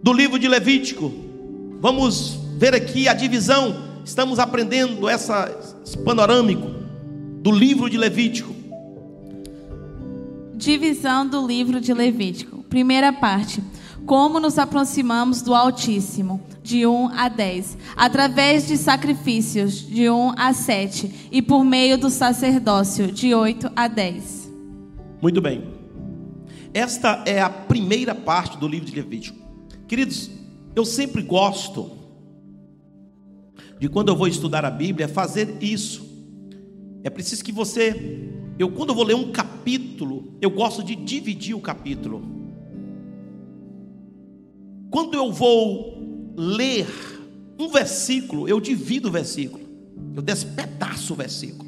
do livro de Levítico. Vamos ver aqui a divisão. Estamos aprendendo essa, esse panorâmico do livro de Levítico. Divisão do livro de Levítico. Primeira parte. como nos aproximamos do Altíssimo, de 1 a 10, através de sacrifícios, de 1 a 7, e por meio do sacerdócio, de 8 a 10. Muito bem. Esta é a primeira parte do livro de Levítico. Queridos, eu sempre gosto de quando eu vou estudar a Bíblia fazer isso. É preciso que você, eu quando eu vou ler um capítulo, eu gosto de dividir o capítulo. Quando eu vou ler um versículo, eu divido o versículo. Eu despedaço o versículo.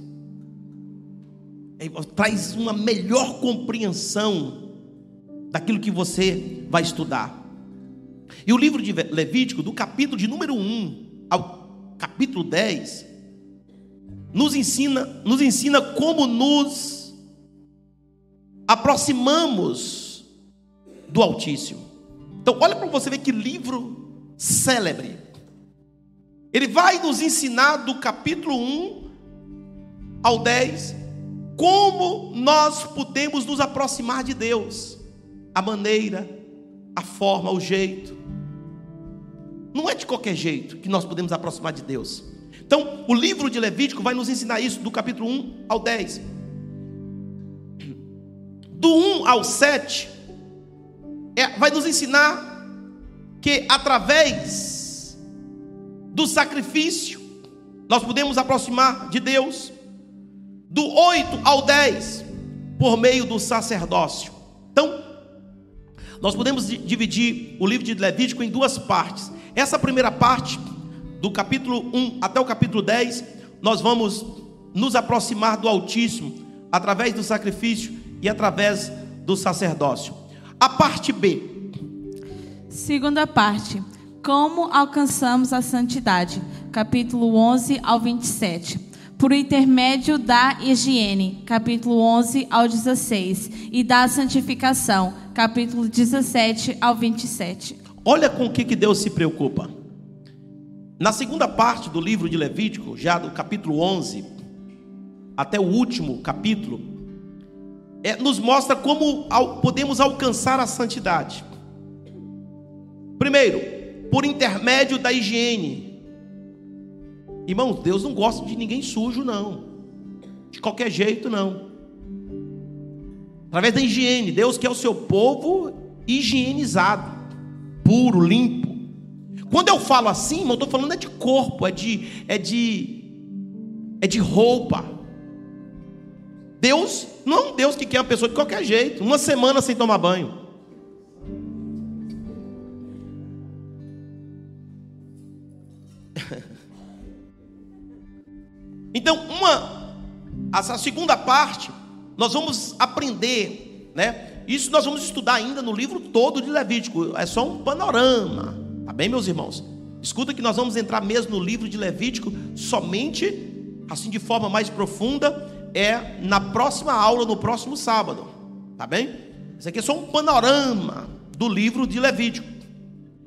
Traz uma melhor compreensão daquilo que você vai estudar. E o livro de Levítico, do capítulo de número 1 ao capítulo 10, nos ensina, nos ensina como nos aproximamos do Altíssimo. Então, olha para você ver que livro célebre. Ele vai nos ensinar do capítulo 1 ao 10 como nós podemos nos aproximar de Deus, a maneira, a forma, o jeito. Não é de qualquer jeito que nós podemos aproximar de Deus. Então, o livro de Levítico vai nos ensinar isso do capítulo 1 ao 10. Do 1 ao 7, é, vai nos ensinar que através do sacrifício, nós podemos aproximar de Deus. Do 8 ao 10, por meio do sacerdócio. Então, nós podemos dividir o livro de Levítico em duas partes. Essa primeira parte, do capítulo 1 até o capítulo 10, nós vamos nos aproximar do Altíssimo através do sacrifício e através do sacerdócio. A parte B. Segunda parte. Como alcançamos a santidade? Capítulo 11 ao 27 por intermédio da higiene, capítulo 11 ao 16, e da santificação, capítulo 17 ao 27. Olha com o que Deus se preocupa. Na segunda parte do livro de Levítico, já do capítulo 11 até o último capítulo, é, nos mostra como podemos alcançar a santidade. Primeiro, por intermédio da higiene. Irmãos, Deus não gosta de ninguém sujo, não. De qualquer jeito, não. Através da higiene, Deus quer o seu povo higienizado, puro, limpo. Quando eu falo assim, eu estou falando é de corpo, é de, é de, é de roupa. Deus não é um Deus que quer uma pessoa de qualquer jeito, uma semana sem tomar banho. Então, uma, essa segunda parte, nós vamos aprender, né? Isso nós vamos estudar ainda no livro todo de Levítico. É só um panorama. Bem, meus irmãos? Escuta que nós vamos entrar mesmo no livro de Levítico somente, assim de forma mais profunda, é na próxima aula, no próximo sábado. Tá bem? Isso aqui é só um panorama do livro de Levítico.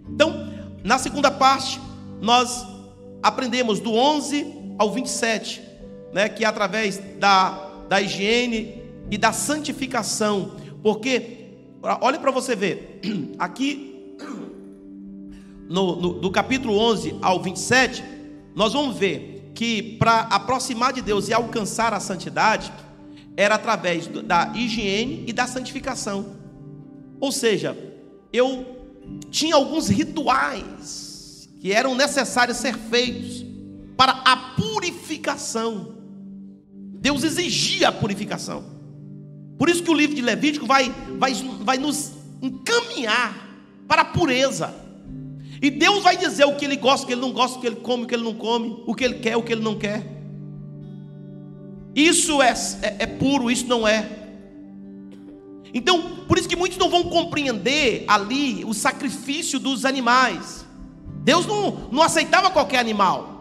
Então, na segunda parte, nós aprendemos do 11 ao 27, né, que é através da, da higiene e da santificação. Porque, olhe para você ver, aqui no, no, do capítulo 11 ao 27, nós vamos ver que para aproximar de Deus e alcançar a santidade, era através da higiene e da santificação. Ou seja, eu tinha alguns rituais que eram necessários ser feitos para a purificação. Deus exigia a purificação. Por isso que o livro de Levítico vai, vai, vai nos encaminhar para a pureza. E Deus vai dizer o que ele gosta, o que ele não gosta, o que ele come, o que ele não come, o que ele quer, o que ele não quer. Isso é, é, é puro, isso não é. Então, por isso que muitos não vão compreender ali o sacrifício dos animais. Deus não, não aceitava qualquer animal.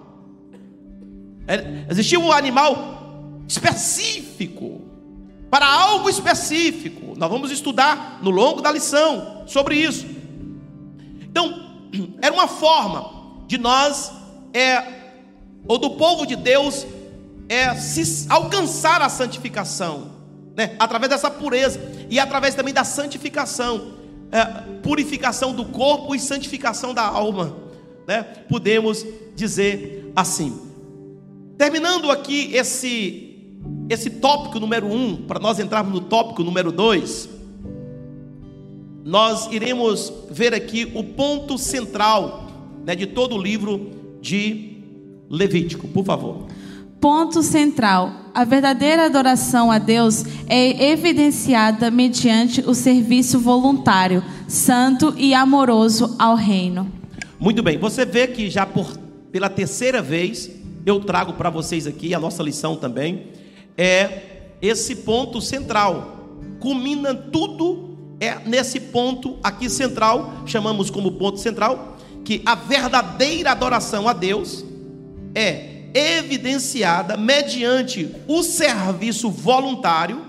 É, existia um animal específico, para algo específico. Nós vamos estudar no longo da lição sobre isso. Então, era uma forma de nós, é, ou do povo de Deus, é, se alcançar a santificação, né? através dessa pureza e através também da santificação. é, purificação do corpo e santificação da alma, né? Podemos dizer assim. Terminando aqui esse esse tópico número um, para nós entrarmos no tópico número dois, nós iremos ver aqui o ponto central né, de todo o livro de Levítico, por favor. Ponto central: a verdadeira adoração a Deus é evidenciada mediante o serviço voluntário, santo e amoroso ao reino. Muito bem, você vê que já por, pela terceira vez eu trago para vocês aqui a nossa lição também é esse ponto central. Culmina tudo é nesse ponto aqui central, chamamos como ponto central, que a verdadeira adoração a Deus é evidenciada mediante o serviço voluntário,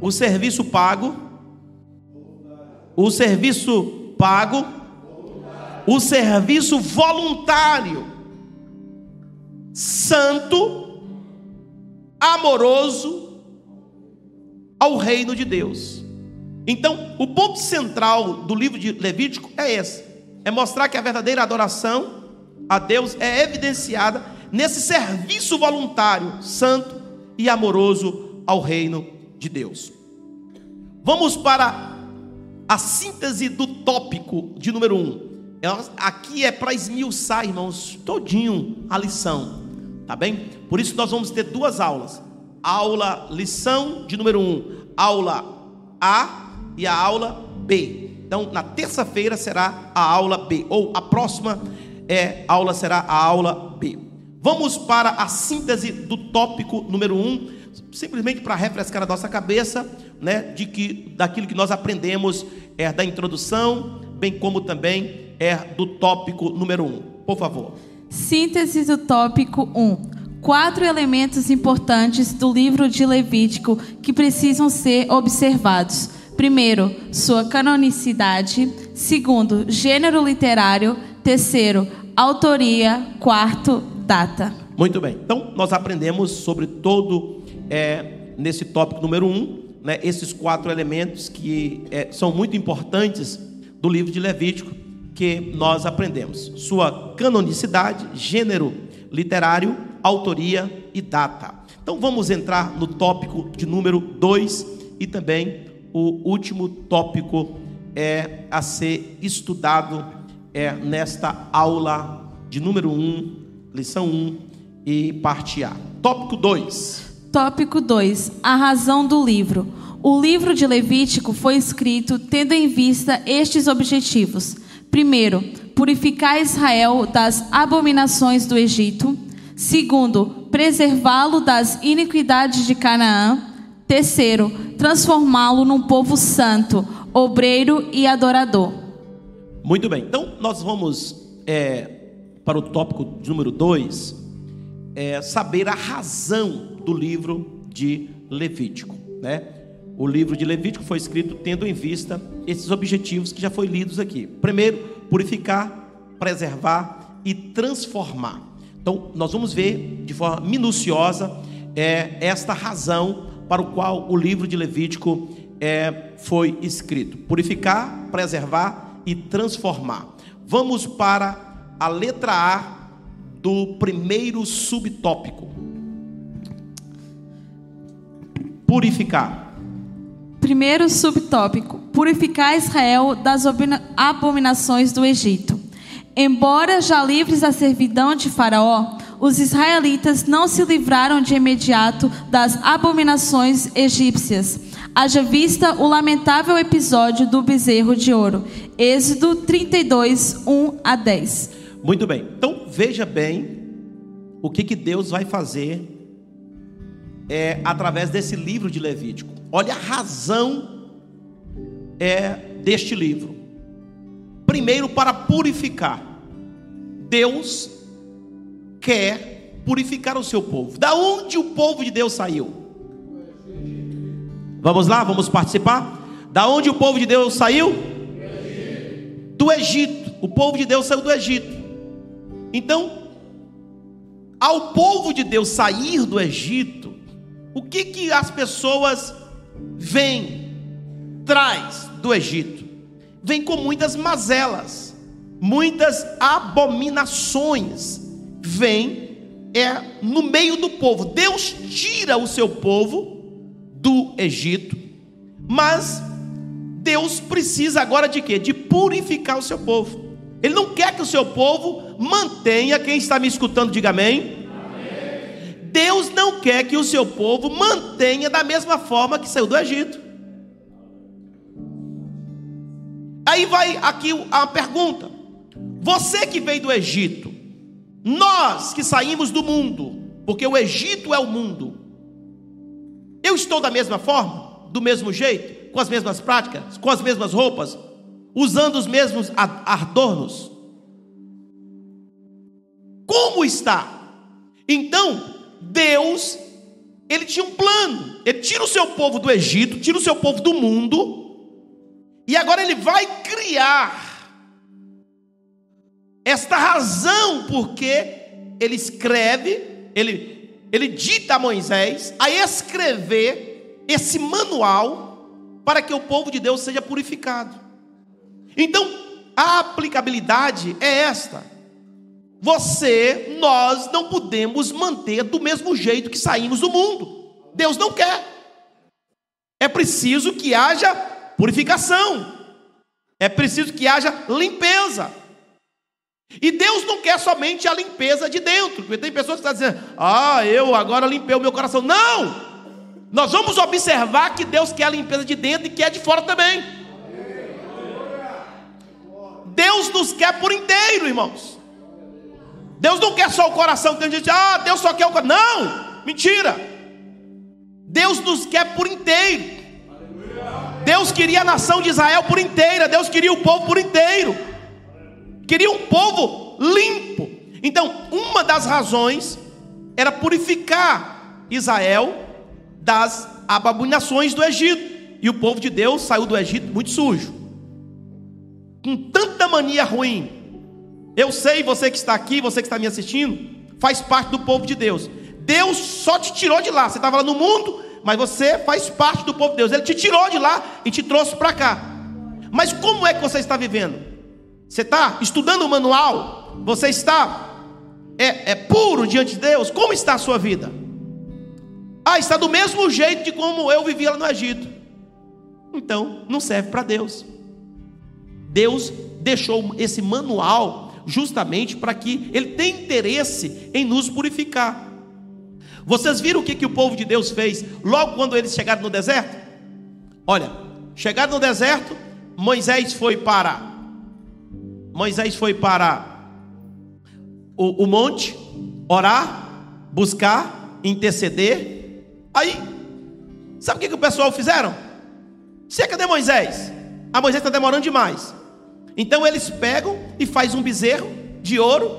o serviço pago, o serviço pago, o serviço voluntário, santo, amoroso ao reino de Deus. Então, o ponto central do livro de Levítico é esse: é mostrar que a verdadeira adoração a Deus é evidenciada nesse serviço voluntário, santo e amoroso ao reino de Deus. Vamos para a síntese do tópico de número um. Aqui é para esmiuçar, irmãos, todinho a lição, tá bem? Por isso nós vamos ter duas aulas. Aula, lição de número um, aula A e a aula B. Então, na terça-feira será a aula B, ou a próxima é, aula será a aula B. Vamos para a síntese do tópico número 1, um, simplesmente para refrescar a nossa cabeça, né, de que daquilo que nós aprendemos é da introdução, bem como também é do tópico número 1. Um. Por favor. Síntese do tópico 1. Um. Quatro elementos importantes do livro de Levítico que precisam ser observados. Primeiro, sua canonicidade. Segundo, gênero literário. Terceiro, autoria. Quarto, data. Muito bem. Então, nós aprendemos sobre todo, é, nesse tópico número um, né, esses quatro elementos que é, são muito importantes do livro de Levítico, que nós aprendemos. Sua canonicidade, gênero literário, autoria e data. Então, vamos entrar no tópico de número dois e também o último tópico é a ser estudado é nesta aula de número 1, um, lição 1 um, e parte A. Tópico 2. Tópico 2. A razão do livro. O livro de Levítico foi escrito tendo em vista estes objetivos. Primeiro, purificar Israel das abominações do Egito. Segundo, preservá-lo das iniquidades de Canaã. Terceiro, transformá-lo num povo santo, obreiro e adorador. Muito bem, então nós vamos é, para o tópico número 2, é, saber a razão do livro de Levítico. Né? O livro de Levítico foi escrito tendo em vista esses objetivos que já foram lidos aqui. Primeiro, purificar, preservar e transformar. Então, nós vamos ver de forma minuciosa é, esta razão para o qual o livro de Levítico é, foi escrito: purificar, preservar e transformar. Vamos para a letra A do primeiro subtópico. Purificar. Primeiro subtópico: purificar Israel das abominações do Egito. Embora já livres da servidão de Faraó, os israelitas não se livraram de imediato das abominações egípcias Haja vista o lamentável episódio do bezerro de ouro. Êxodo 32, 1 a 10. Muito bem. Então veja bem o que, que Deus vai fazer é, através desse livro de Levítico. Olha a razão é, deste livro. Primeiro, para purificar. Deus quer purificar o seu povo. Da onde o povo de Deus saiu? Vamos lá, vamos participar? Da onde o povo de Deus saiu? Do Egito. O povo de Deus saiu do Egito. Então, ao povo de Deus sair do Egito, o que que as pessoas veem? traz do Egito vem com muitas mazelas, muitas abominações. Vem é no meio do povo. Deus tira o seu povo do Egito, mas Deus precisa agora de quê? De purificar o seu povo. Ele não quer que o seu povo mantenha, quem está me escutando, diga amém. amém. Deus não quer que o seu povo mantenha da mesma forma que saiu do Egito. Aí vai aqui a pergunta: você que veio do Egito, nós que saímos do mundo, porque o Egito é o mundo, eu estou da mesma forma, do mesmo jeito, com as mesmas práticas, com as mesmas roupas, usando os mesmos adornos? Como está? Então, Deus, ele tinha um plano. Ele tira o seu povo do Egito, tira o seu povo do mundo, e agora ele vai criar esta razão porque ele escreve, ele, ele dita a Moisés a escrever esse manual para que o povo de Deus seja purificado. Então, a aplicabilidade é esta. Você, nós não podemos manter do mesmo jeito que saímos do mundo. Deus não quer. É preciso que haja purificação. É preciso que haja limpeza. E Deus não quer somente a limpeza de dentro, porque tem pessoas que estão dizendo, ah, eu agora limpei o meu coração. Não! Nós vamos observar que Deus quer a limpeza de dentro e quer de fora também. Deus nos quer por inteiro, irmãos. Deus não quer só o coração. Tem gente, ah, Deus só quer o coração. Não, mentira. Deus nos quer por inteiro. Deus queria a nação de Israel por inteira. Deus queria o povo por inteiro. Queria um povo limpo. Então, uma das razões era purificar Israel das abominações do Egito. E o povo de Deus saiu do Egito muito sujo com tanta mania ruim. Eu sei, você que está aqui, você que está me assistindo, faz parte do povo de Deus. Deus só te tirou de lá. Você estava lá no mundo, mas você faz parte do povo de Deus. Ele te tirou de lá e te trouxe para cá. Mas como é que você está vivendo? Você está estudando o manual? Você está é, é puro diante de Deus? Como está a sua vida? Ah, está do mesmo jeito de como eu vivia lá no Egito. Então, não serve para Deus. Deus deixou esse manual justamente para que ele tenha interesse em nos purificar. Vocês viram o que, que o povo de Deus fez logo quando eles chegaram no deserto? Olha, chegaram no deserto, Moisés foi para Moisés foi para o, o monte orar, buscar, interceder. Aí, sabe o que, que o pessoal fizeram? Se cadê Moisés? A Moisés está demorando demais. Então eles pegam e faz um bezerro de ouro.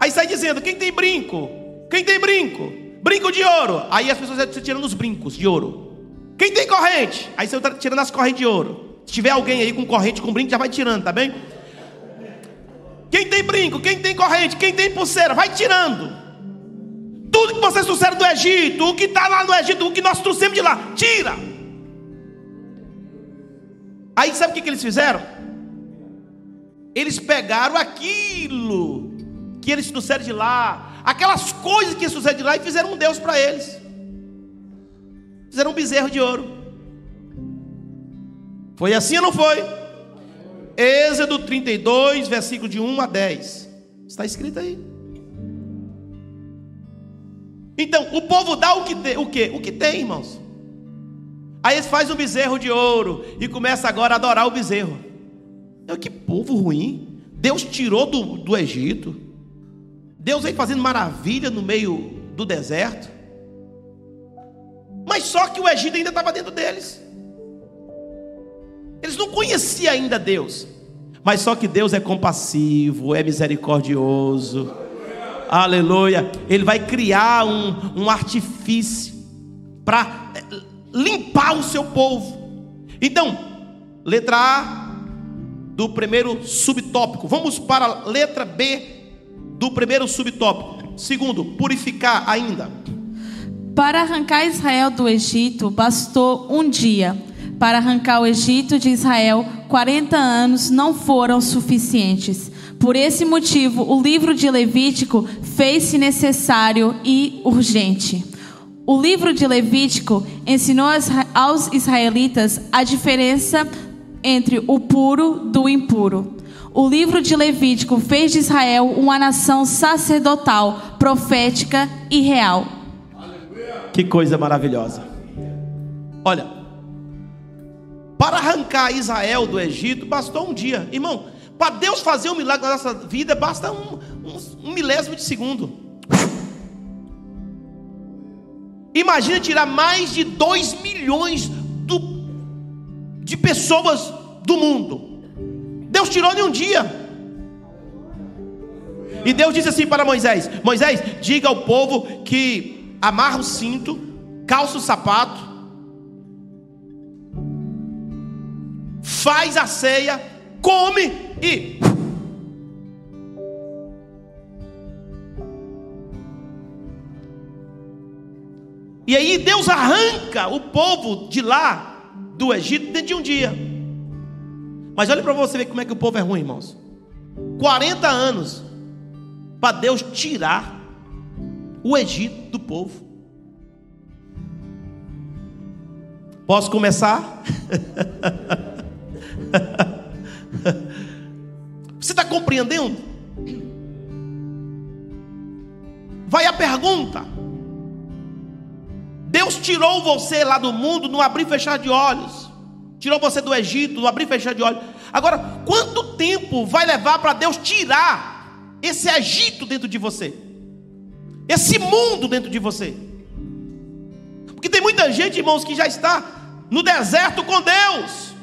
Aí sai dizendo: quem tem brinco? Quem tem brinco? Brinco de ouro. Aí as pessoas estão tirando os brincos de ouro. Quem tem corrente? Aí você está tirando as correntes de ouro. Se tiver alguém aí com corrente com brinco, já vai tirando, tá bem? Quem tem brinco? Quem tem corrente? Quem tem pulseira? Vai tirando. Tudo que vocês trouxeram do Egito, o que está lá no Egito, o que nós trouxemos de lá, tira. Aí sabe o que, que eles fizeram? Eles pegaram aquilo que eles trouxeram de lá, aquelas coisas que eles trouxeram de lá e fizeram um Deus para eles. Fizeram um bezerro de ouro. Foi assim ou não foi? Êxodo 32, versículo de 1 a 10. Está escrito aí. Então, o povo dá o que tem, o que? O que tem, irmãos. Aí eles fazem um bezerro de ouro e começa agora a adorar o bezerro. Que povo ruim. Deus tirou do, do Egito. Deus vem fazendo maravilha no meio do deserto. Mas só que o Egito ainda estava dentro deles. Eles não conheciam ainda Deus. Mas só que Deus é compassivo, é misericordioso. Aleluia. Ele vai criar um, um artifício para eh, limpar o seu povo. Então, letra A, do primeiro subtópico. Vamos para a letra B do primeiro subtópico. Segundo, purificar ainda. Para arrancar Israel do Egito, bastou um dia. Para arrancar o Egito de Israel, 40 anos não foram suficientes. Por esse motivo, o livro de Levítico fez-se necessário e urgente. O livro de Levítico ensinou aos israelitas a diferença entre o puro do impuro. O livro de Levítico fez de Israel uma nação sacerdotal, profética e real. Que coisa maravilhosa. Olha, para arrancar Israel do Egito, bastou um dia. Irmão, para Deus fazer um milagre na nossa vida, basta um, um, um milésimo de segundo. Imagina tirar mais de 2 milhões do, de pessoas do mundo. Deus tirou em um dia. E Deus disse assim para Moisés: Moisés, diga ao povo que amarra o cinto, calça o sapato, faz a ceia, come e. E aí Deus arranca o povo de lá, do Egito, dentro de um dia. Mas olha para você ver como é que o povo é ruim, irmãos. 40 anos para Deus tirar o Egito do povo. Posso começar? Você está compreendendo? Vai a pergunta. Deus tirou você lá do mundo no abrir e fechar de olhos. Tirou você do Egito, do abrir e fechar de olhos. Agora, quanto tempo vai levar para Deus tirar esse Egito dentro de você? Esse mundo dentro de você? Porque tem muita gente, irmãos, que já está no deserto com Deus,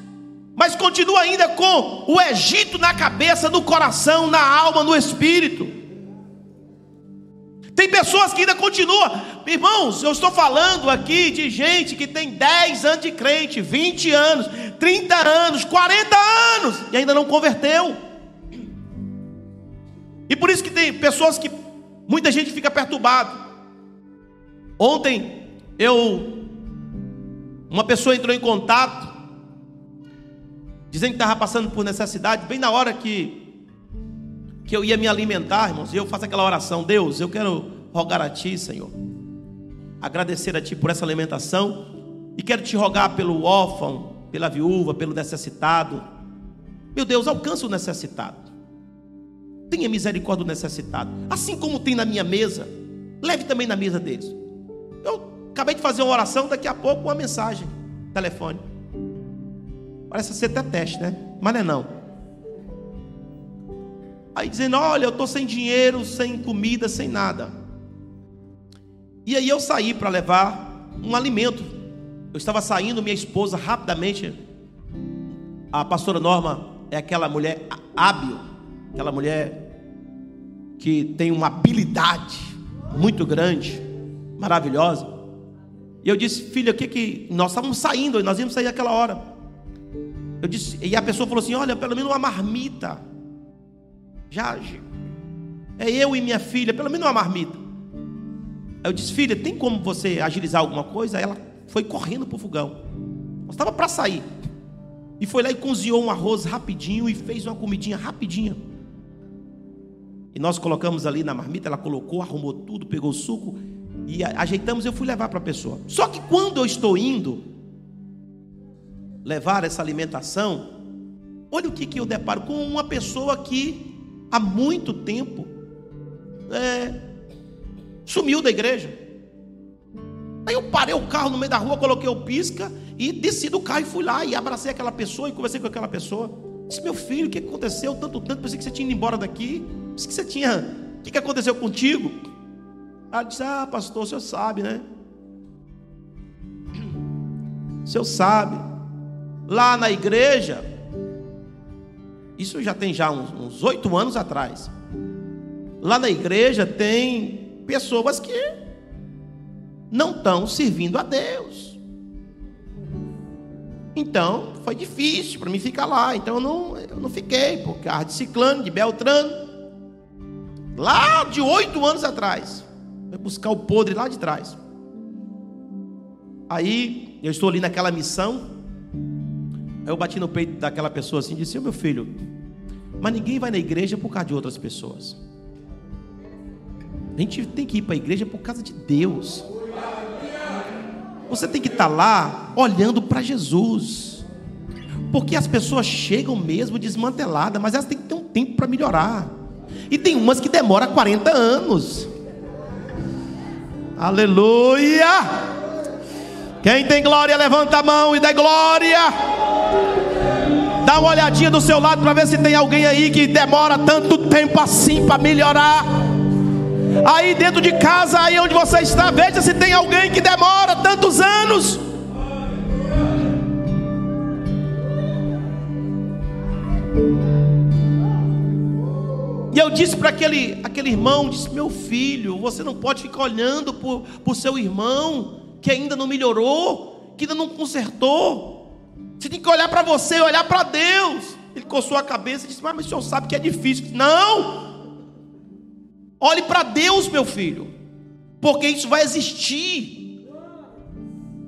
mas continua ainda com o Egito na cabeça, no coração, na alma, no espírito. Tem pessoas que ainda continuam, irmãos, eu estou falando aqui de gente que tem 10 anos de crente, 20 anos, 30 anos, 40 anos e ainda não converteu. E por isso que tem pessoas que muita gente fica perturbado. Ontem eu uma pessoa entrou em contato dizendo que estava passando por necessidade, bem na hora que que eu ia me alimentar, irmãos, e eu faço aquela oração: Deus, eu quero rogar a Ti, Senhor, agradecer a Ti por essa alimentação, e quero te rogar pelo órfão, pela viúva, pelo necessitado. Meu Deus, alcança o necessitado, tenha misericórdia do necessitado, assim como tem na minha mesa, leve também na mesa deles. Eu acabei de fazer uma oração, daqui a pouco uma mensagem, telefone. Parece ser até teste, né? Mas não é não. Aí dizendo: Olha, eu estou sem dinheiro, sem comida, sem nada. E aí eu saí para levar um alimento. Eu estava saindo, minha esposa rapidamente. A pastora Norma é aquela mulher hábil, aquela mulher que tem uma habilidade muito grande, maravilhosa. E eu disse, filha, o que que nós estávamos saindo, nós íamos sair aquela hora. Eu disse, e a pessoa falou assim: "Olha, pelo menos uma marmita". Já é eu e minha filha, pelo menos uma marmita. Aí eu disse, filha, tem como você agilizar alguma coisa? Aí ela foi correndo para o fogão. Nós estava para sair. E foi lá e cozinhou um arroz rapidinho e fez uma comidinha rapidinha. E nós colocamos ali na marmita, ela colocou, arrumou tudo, pegou o suco e ajeitamos. Eu fui levar para a pessoa. Só que quando eu estou indo levar essa alimentação, olha o que, que eu deparo com uma pessoa que há muito tempo é, sumiu da igreja. Aí eu parei o carro no meio da rua, coloquei o pisca e desci do carro e fui lá e abracei aquela pessoa e conversei com aquela pessoa. Disse, meu filho, o que aconteceu? Tanto, tanto, pensei que você tinha ido embora daqui. Disse que você tinha. O que, que aconteceu contigo? Ela disse, ah, pastor, o senhor sabe, né? O senhor sabe. Lá na igreja, isso já tem já uns oito anos atrás. Lá na igreja tem pessoas que não estão servindo a Deus. Então foi difícil para mim ficar lá. Então eu não, eu não fiquei, por causa de Ciclano, de Beltrano. Lá de oito anos atrás. Foi buscar o podre lá de trás. Aí eu estou ali naquela missão. Aí eu bati no peito daquela pessoa assim e disse: Meu filho, mas ninguém vai na igreja por causa de outras pessoas. A gente tem que ir para a igreja por causa de Deus. Você tem que estar tá lá olhando para Jesus. Porque as pessoas chegam mesmo desmanteladas, mas elas têm que ter um tempo para melhorar. E tem umas que demoram 40 anos. Aleluia! Quem tem glória, levanta a mão e dá glória. Dá uma olhadinha do seu lado para ver se tem alguém aí que demora tanto tempo assim para melhorar. Aí dentro de casa, aí onde você está, veja se tem alguém que demora tantos anos. E eu disse para aquele, aquele irmão: disse, Meu filho, você não pode ficar olhando para o seu irmão que ainda não melhorou, que ainda não consertou. Você tem que olhar para você, olhar para Deus. Ele coçou a cabeça e disse: Mas o senhor sabe que é difícil. Não! Olhe para Deus, meu filho, porque isso vai existir.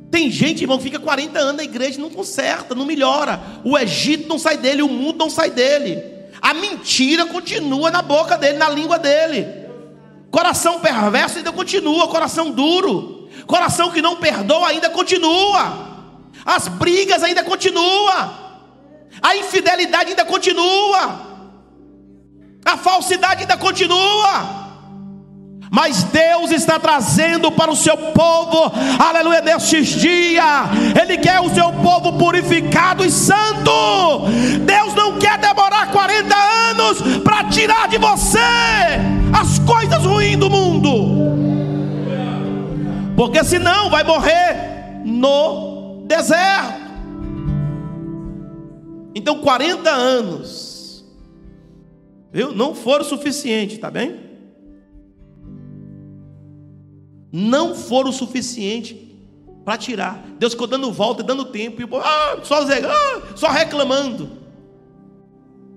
Tem gente, irmão, que fica 40 anos na igreja e não conserta, não melhora. O Egito não sai dele, o mundo não sai dele. A mentira continua na boca dele, na língua dele. Coração perverso ainda continua, coração duro. Coração que não perdoa ainda continua. As brigas ainda continuam. A infidelidade ainda continua. A falsidade ainda continua. Mas Deus está trazendo para o seu povo, aleluia, nestes dias. Ele quer o seu povo purificado e santo. Deus não quer demorar 40 anos para tirar de você as coisas ruins do mundo. Porque senão vai morrer no deserto. Então 40 anos, viu? Não foram suficiente, tá bem? não foram suficiente para tirar. Deus ficou dando volta, dando tempo, e o povo, ah, só, ah, só reclamando.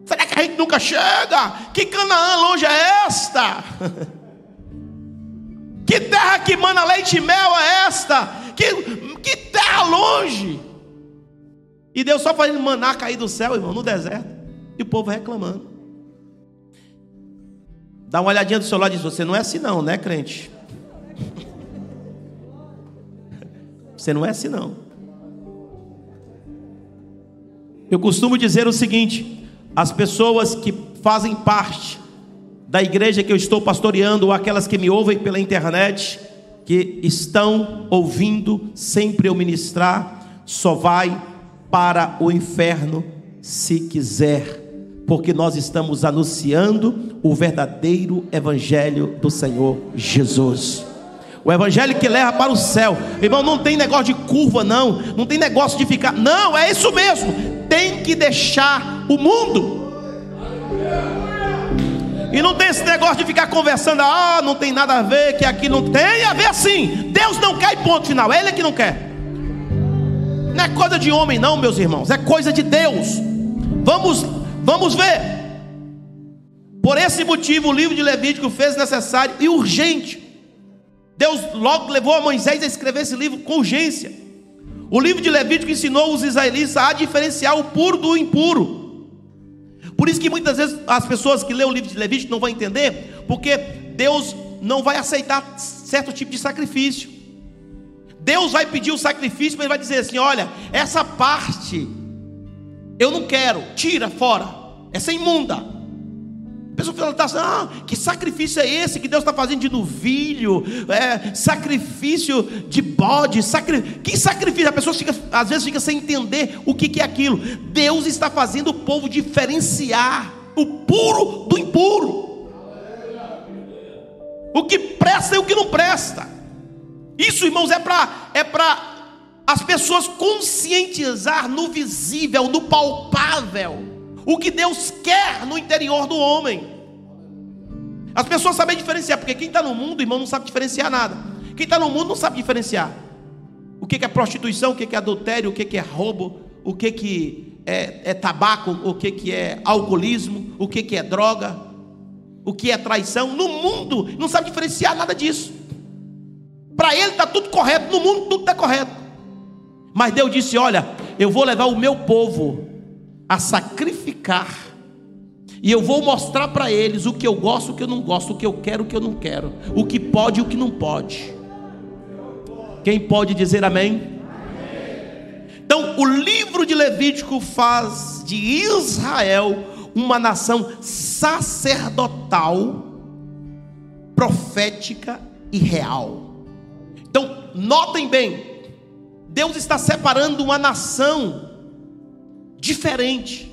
Será que a gente nunca chega? Que Canaã longe é esta? que terra que mana leite e mel é esta? Que, que terra longe? E Deus só fazendo maná cair do céu, irmão, no deserto. E o povo reclamando. Dá uma olhadinha do seu lado e diz: Você não é assim, não, né, crente? Você não é assim, não. Eu costumo dizer o seguinte: as pessoas que fazem parte da igreja que eu estou pastoreando, ou aquelas que me ouvem pela internet, que estão ouvindo sempre eu ministrar, só vai para o inferno se quiser, porque nós estamos anunciando o verdadeiro evangelho do Senhor Jesus. O evangelho que leva para o céu. Irmão, não tem negócio de curva, não. Não tem negócio de ficar. Não, é isso mesmo. Tem que deixar o mundo. E não tem esse negócio de ficar conversando, ah, não tem nada a ver, que aqui não tem a ver sim. Deus não quer ponto final, é Ele que não quer. Não é coisa de homem, não, meus irmãos, é coisa de Deus. Vamos, vamos ver. Por esse motivo, o livro de Levítico fez necessário e urgente Deus logo levou a Moisés a escrever esse livro com urgência. O livro de Levítico ensinou os israelitas a diferenciar o puro do impuro. Por isso que muitas vezes as pessoas que lêem o livro de Levítico não vão entender, porque Deus não vai aceitar certo tipo de sacrifício. Deus vai pedir o sacrifício, mas ele vai dizer assim: olha, essa parte eu não quero, tira fora, essa é imunda pessoa fala assim: ah, que sacrifício é esse que Deus está fazendo de novilho? É, sacrifício de bode, sacri... que sacrifício? A pessoa fica, às vezes fica sem entender o que, que é aquilo. Deus está fazendo o povo diferenciar o puro do impuro. O que presta e o que não presta. Isso, irmãos, é para é para as pessoas conscientizar no visível, no palpável o que Deus quer no interior do homem. As pessoas sabem diferenciar, porque quem está no mundo, irmão, não sabe diferenciar nada. Quem está no mundo não sabe diferenciar. O que é prostituição, o que é adultério, o que é roubo, o que é, é tabaco, o que é alcoolismo, o que é droga, o que é traição. No mundo não sabe diferenciar nada disso. Para ele está tudo correto, no mundo tudo está correto. Mas Deus disse: Olha, eu vou levar o meu povo a sacrificar. E eu vou mostrar para eles o que eu gosto, o que eu não gosto, o que eu quero, o que eu não quero, o que pode e o que não pode. Quem pode dizer amém? Então, o livro de Levítico faz de Israel uma nação sacerdotal, profética e real. Então, notem bem, Deus está separando uma nação diferente.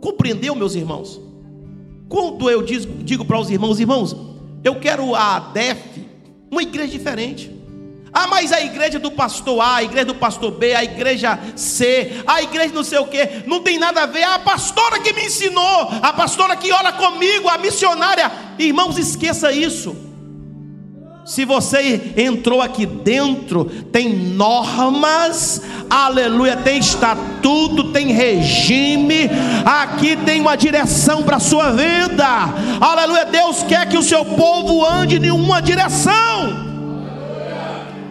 Compreendeu, meus irmãos? Quando eu digo para os irmãos, irmãos, eu quero a DEF, uma igreja diferente. Ah, mas a igreja do pastor A, a igreja do pastor B, a igreja C, a igreja não sei o que, não tem nada a ver. A pastora que me ensinou, a pastora que ora comigo, a missionária. Irmãos, esqueça isso. Se você entrou aqui dentro, tem normas, aleluia, tem estatuto, tem regime, aqui tem uma direção para a sua vida, aleluia. Deus quer que o seu povo ande em uma direção,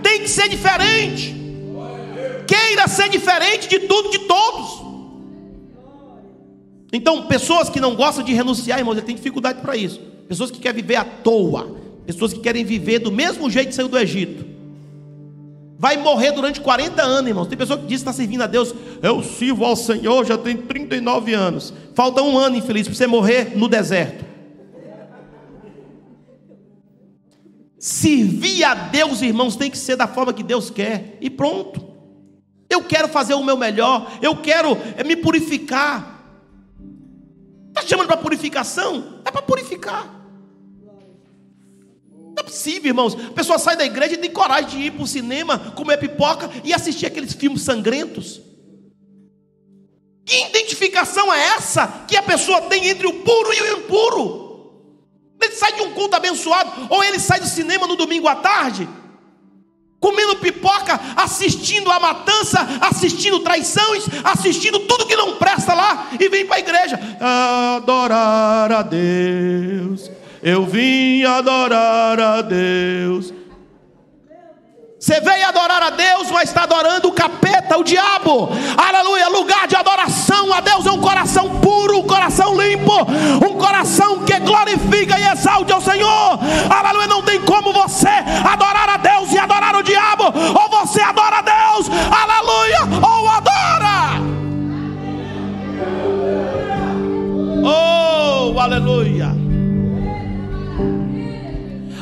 tem que ser diferente, queira ser diferente de tudo, de todos. Então, pessoas que não gostam de renunciar, irmãos, têm dificuldade para isso, pessoas que querem viver à toa Pessoas que querem viver do mesmo jeito que saiu do Egito. Vai morrer durante 40 anos, irmãos. Tem pessoa que diz que está servindo a Deus. Eu sirvo ao Senhor, já tenho 39 anos. Falta um ano, infeliz, para você morrer no deserto. Servir a Deus, irmãos, tem que ser da forma que Deus quer. E pronto. Eu quero fazer o meu melhor. Eu quero é, me purificar. Está chamando para purificação? É para purificar. Possível, irmãos. A pessoa sai da igreja e tem coragem de ir para o cinema, comer pipoca e assistir aqueles filmes sangrentos. Que identificação é essa que a pessoa tem entre o puro e o impuro? Ele sai de um culto abençoado, ou ele sai do cinema no domingo à tarde, comendo pipoca, assistindo a matança, assistindo traições, assistindo tudo que não presta lá, e vem para a igreja adorar a Deus eu vim adorar a Deus. Você veio adorar a Deus, mas está adorando o capeta, o diabo. Aleluia. Lugar de adoração a Deus é um coração puro, um coração limpo, um coração que glorifica e exalte ao Senhor. Aleluia. Não tem como você adorar a Deus e adorar o diabo. Ou você adora a Deus, aleluia, ou adora. Oh, aleluia.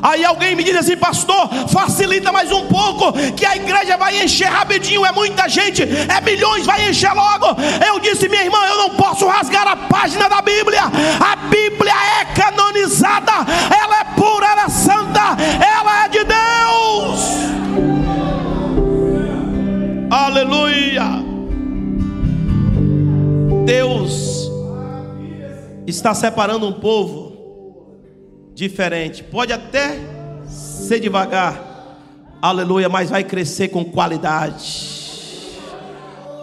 Aí alguém me diz assim, pastor, facilita mais um pouco, que a igreja vai encher rapidinho, é muita gente, é milhões, vai encher logo. Eu disse, minha irmã, eu não posso rasgar a página da Bíblia. A Bíblia é canonizada, ela é pura, ela é santa, ela é de Deus. Aleluia. Deus está separando um povo diferente. Pode até ser devagar, aleluia, mas vai crescer com qualidade.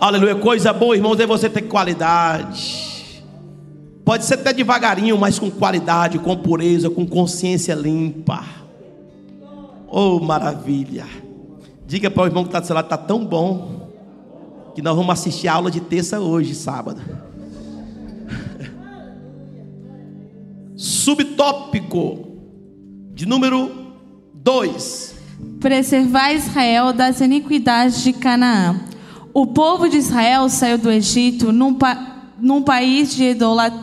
Aleluia, coisa boa, irmãos, é você ter qualidade. Pode ser até devagarinho, mas com qualidade, com pureza, com consciência limpa. Oh, maravilha. Diga para o irmão que está do seu lado, está tão bom, que nós vamos assistir a aula de terça hoje, sábado. Subtópico de número 2. Preservar Israel das iniquidades de Canaã. O povo de Israel saiu do Egito num, pa num país de,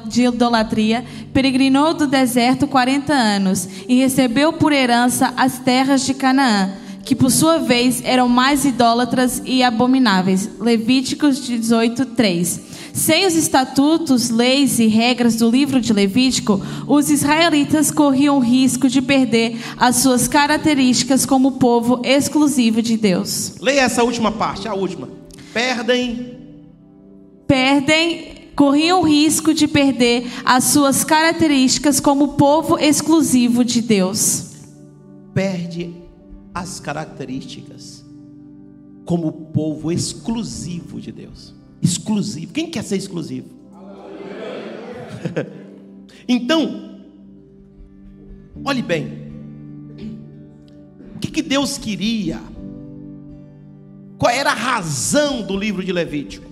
de idolatria, peregrinou do deserto 40 anos e recebeu por herança as terras de Canaã, que por sua vez eram mais idólatras e abomináveis. Levíticos 18, 3. Sem os estatutos, leis e regras do livro de Levítico, os israelitas corriam o risco de perder as suas características como povo exclusivo de Deus. Leia essa última parte, a última. Perdem. Perdem corriam o risco de perder as suas características como povo exclusivo de Deus. Perde as características como povo exclusivo de Deus exclusivo. Quem quer ser exclusivo? então, olhe bem. O que, que Deus queria Qual era a razão do livro de Levítico?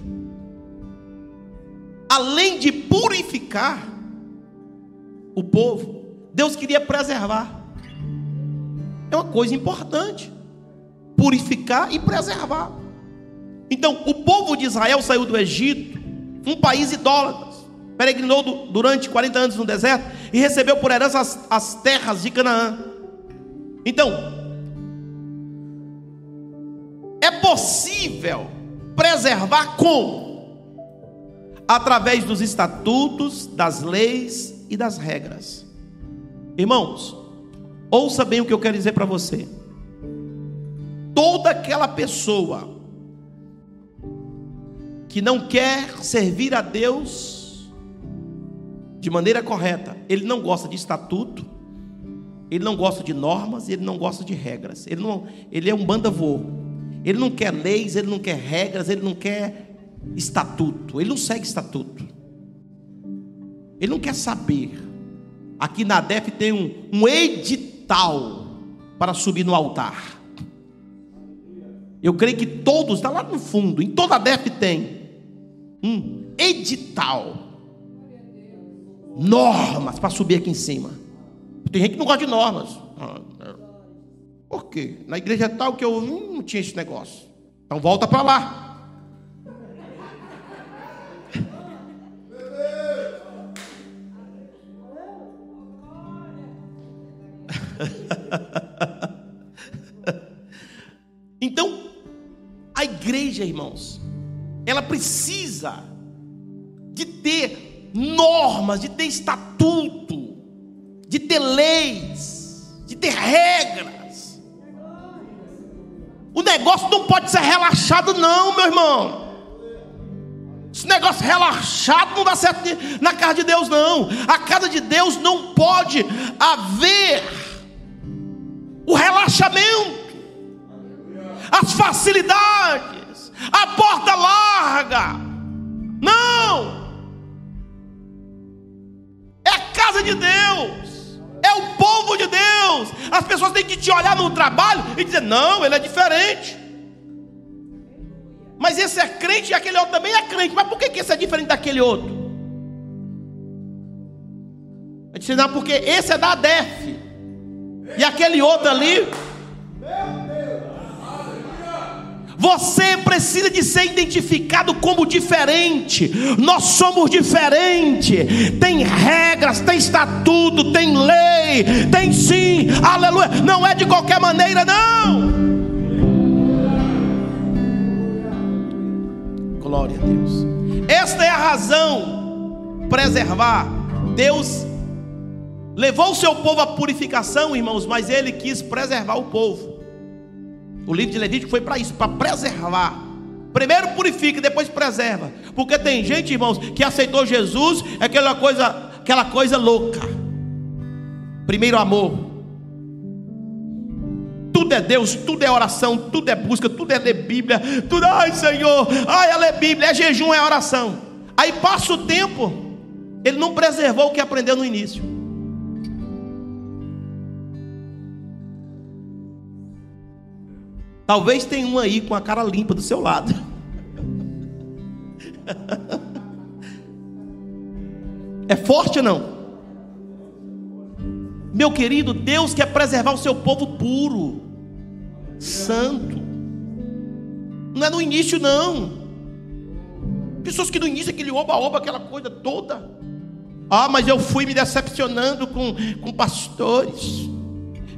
Além de purificar o povo, Deus queria preservar. É uma coisa importante. Purificar e preservar. Então, o povo de Israel saiu do Egito, um país idólatra, peregrinou durante 40 anos no deserto e recebeu por herança as, as terras de Canaã. Então, é possível preservar como? Através dos estatutos, das leis e das regras. Irmãos, ouça bem o que eu quero dizer para você. Toda aquela pessoa que não quer servir a Deus de maneira correta, ele não gosta de estatuto, ele não gosta de normas, ele não gosta de regras. Ele, não, ele é um banda-vô. Ele não quer leis, ele não quer regras, ele não quer estatuto. Ele não segue estatuto. Ele não quer saber. Aqui na DEF tem um, um edital para subir no altar. Eu creio que todos, está lá no fundo, em toda a DEF tem um edital, normas para subir aqui em cima. Tem gente que não gosta de normas. Ah, é. Por quê? Na igreja tal que eu não tinha esse negócio. Então volta para lá. então, a igreja, irmãos, ela precisa de ter normas, de ter estatuto, de ter leis, de ter regras. O negócio não pode ser relaxado, não, meu irmão. Esse negócio relaxado não dá certo na casa de Deus, não. A casa de Deus não pode haver o relaxamento, as facilidades a porta larga. Não! É a casa de Deus, é o povo de Deus. As pessoas têm que te olhar no trabalho e dizer: não, ele é diferente. Mas esse é crente e aquele outro também é crente. Mas por que esse é diferente daquele outro? A gente não, porque esse é da DEF. E aquele outro ali Você precisa de ser identificado como diferente. Nós somos diferentes. Tem regras, tem estatuto, tem lei, tem sim. Aleluia. Não é de qualquer maneira, não. Glória a Deus. Esta é a razão preservar. Deus levou o seu povo à purificação, irmãos, mas ele quis preservar o povo. O livro de Levítico foi para isso, para preservar. Primeiro purifica, depois preserva. Porque tem gente, irmãos, que aceitou Jesus, é aquela coisa, aquela coisa louca. Primeiro amor. Tudo é Deus, tudo é oração, tudo é busca, tudo é ler Bíblia, tudo, ai Senhor, ai é ler Bíblia, é jejum, é oração. Aí passa o tempo, ele não preservou o que aprendeu no início. Talvez tenha um aí com a cara limpa do seu lado. É forte ou não? Meu querido, Deus quer preservar o seu povo puro, santo. Não é no início, não. Pessoas que no início, aquele oba-oba, aquela coisa toda. Ah, mas eu fui me decepcionando com, com pastores.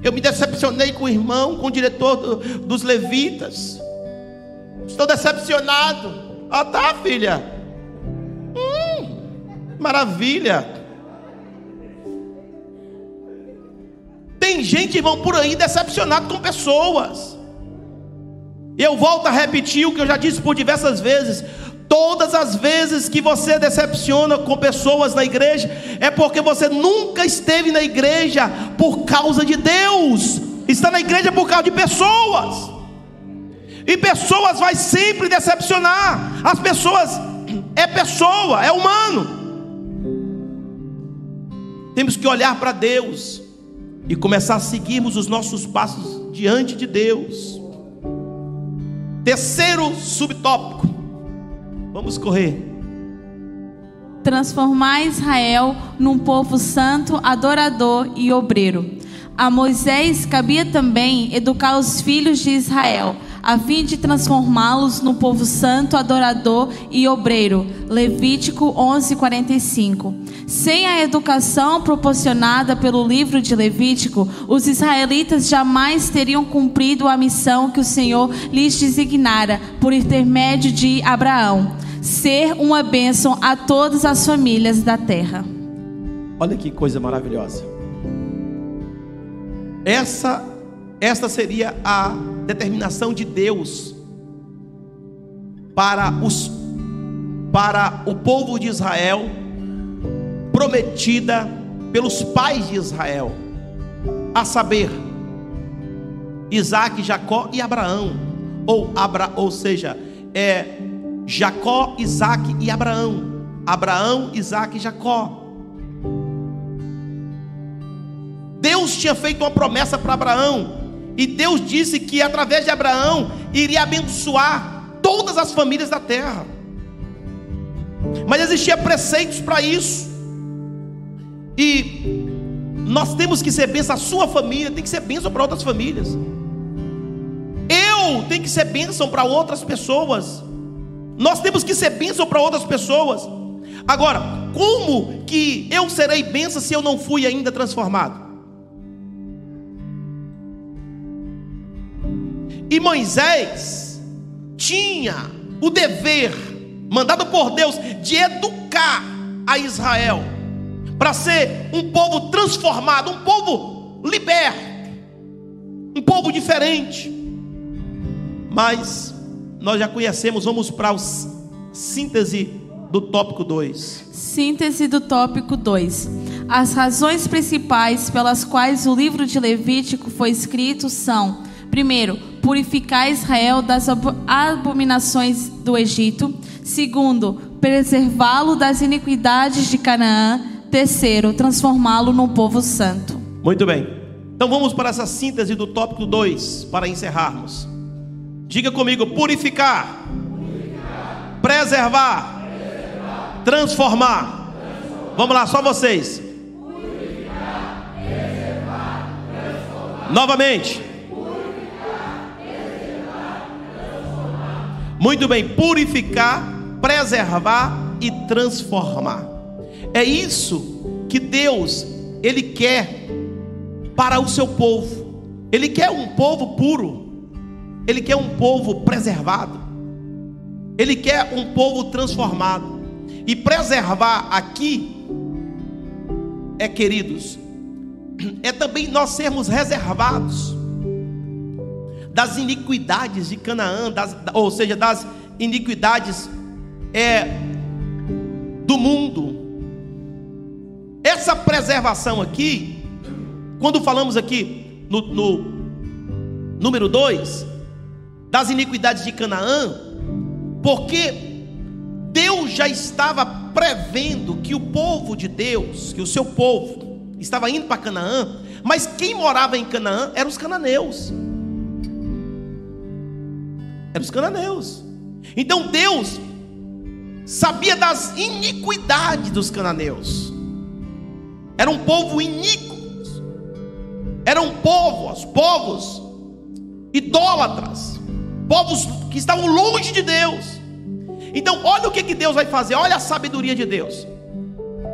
Eu me decepcionei com o irmão, com o diretor do, dos levitas. Estou decepcionado. Ah, tá, filha. Hum, maravilha. Tem gente, irmão, por aí decepcionado com pessoas. Eu volto a repetir o que eu já disse por diversas vezes. Todas as vezes que você decepciona com pessoas na igreja, é porque você nunca esteve na igreja por causa de Deus, está na igreja por causa de pessoas. E pessoas vai sempre decepcionar. As pessoas é pessoa, é humano. Temos que olhar para Deus e começar a seguirmos os nossos passos diante de Deus Terceiro subtópico. Vamos correr. Transformar Israel num povo santo, adorador e obreiro. A Moisés cabia também educar os filhos de Israel, a fim de transformá-los num povo santo, adorador e obreiro. Levítico 11:45. Sem a educação proporcionada pelo livro de Levítico, os israelitas jamais teriam cumprido a missão que o Senhor lhes designara por intermédio de Abraão, ser uma bênção a todas as famílias da terra. Olha que coisa maravilhosa. Essa esta seria a determinação de Deus para os para o povo de Israel prometida pelos pais de Israel, a saber, Isaac, Jacó e Abraão, ou, Abra, ou seja, é Jacó, Isaac e Abraão, Abraão, Isaac e Jacó. Deus tinha feito uma promessa para Abraão, e Deus disse que através de Abraão iria abençoar todas as famílias da terra. Mas existia preceitos para isso. E nós temos que ser bênção, a sua família tem que ser bênção para outras famílias. Eu tenho que ser bênção para outras pessoas. Nós temos que ser bênção para outras pessoas. Agora, como que eu serei bênção se eu não fui ainda transformado? E Moisés tinha o dever, mandado por Deus, de educar a Israel, para ser um povo transformado, um povo liberto, um povo diferente. Mas nós já conhecemos, vamos para a síntese do tópico 2. Síntese do tópico 2. As razões principais pelas quais o livro de Levítico foi escrito são: primeiro, purificar Israel das abominações do Egito. Segundo, preservá-lo das iniquidades de Canaã. Terceiro, transformá-lo num povo santo. Muito bem. Então vamos para essa síntese do tópico 2 para encerrarmos. Diga comigo: purificar, purificar. Preservar, preservar. Transformar. transformar. Vamos lá, só vocês. Purificar, preservar, transformar. Novamente. Muito bem, purificar, preservar e transformar. É isso que Deus ele quer para o seu povo. Ele quer um povo puro. Ele quer um povo preservado. Ele quer um povo transformado. E preservar aqui é, queridos, é também nós sermos reservados das iniquidades de Canaã, das, ou seja, das iniquidades é, do mundo. Essa preservação aqui, quando falamos aqui no, no número 2, das iniquidades de Canaã, porque Deus já estava prevendo que o povo de Deus, que o seu povo, estava indo para Canaã, mas quem morava em Canaã eram os cananeus eram os cananeus. Então Deus sabia das iniquidades dos cananeus. Era um povo iníquo. Eram povos, povos idólatras, povos que estavam longe de Deus. Então, olha o que, que Deus vai fazer, olha a sabedoria de Deus.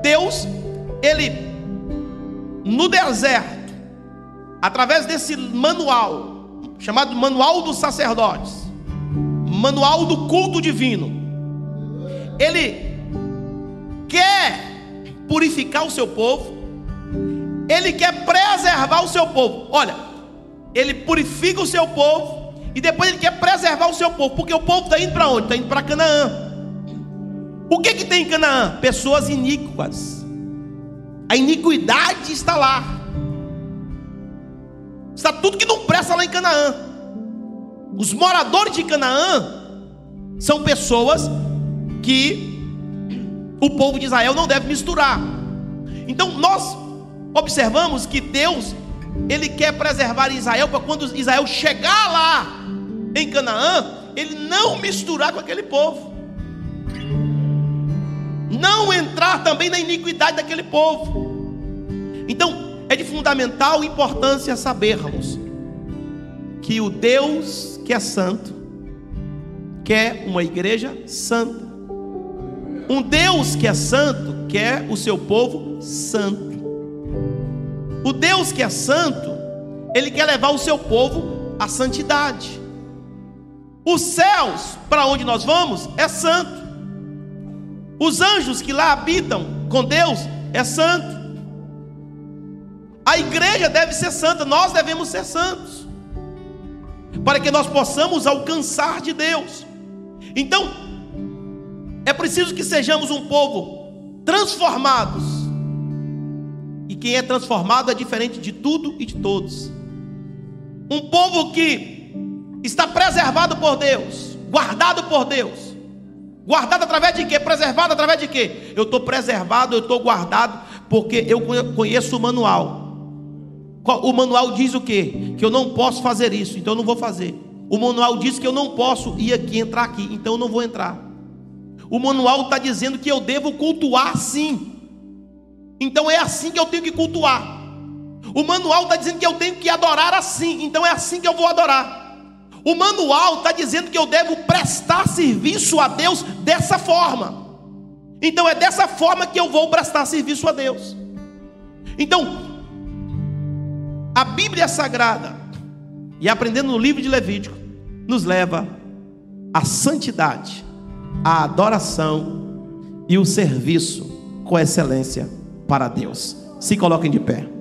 Deus, ele no deserto, através desse manual, chamado Manual dos Sacerdotes, manual do culto divino. Ele quer purificar o seu povo, ele quer preservar o seu povo. Olha, ele purifica o seu povo e depois ele quer preservar o seu povo, porque o povo está indo para onde? Está indo para Canaã. O que, que tem em Canaã? Pessoas iníquas. A iniquidade está lá. Está tudo que não presta lá em Canaã. Os moradores de Canaã são pessoas que o povo de Israel não deve misturar. Então nós observamos que Deus ele quer preservar Israel para quando Israel chegar lá em Canaã, ele não misturar com aquele povo. Não entrar também na iniquidade daquele povo. Então, é de fundamental importância sabermos que o Deus que é santo quer uma igreja santa. Um Deus que é santo quer o seu povo santo. O Deus que é santo, ele quer levar o seu povo à santidade. Os céus, para onde nós vamos, é santo. Os anjos que lá habitam com Deus é santo. A igreja deve ser santa, nós devemos ser santos, para que nós possamos alcançar de Deus. Então, é preciso que sejamos um povo transformados. E quem é transformado é diferente de tudo e de todos. Um povo que está preservado por Deus, guardado por Deus. Guardado através de quê? Preservado através de quê? Eu estou preservado, eu estou guardado, porque eu conheço o manual. O manual diz o quê? Que eu não posso fazer isso, então eu não vou fazer. O manual diz que eu não posso ir aqui, entrar aqui, então eu não vou entrar. O manual está dizendo que eu devo cultuar sim. Então é assim que eu tenho que cultuar. O manual está dizendo que eu tenho que adorar assim, então é assim que eu vou adorar. O manual está dizendo que eu devo prestar serviço a Deus dessa forma. Então é dessa forma que eu vou prestar serviço a Deus. Então, a Bíblia Sagrada, e aprendendo no livro de Levítico, nos leva à santidade, à adoração e o serviço com excelência para Deus. Se coloquem de pé.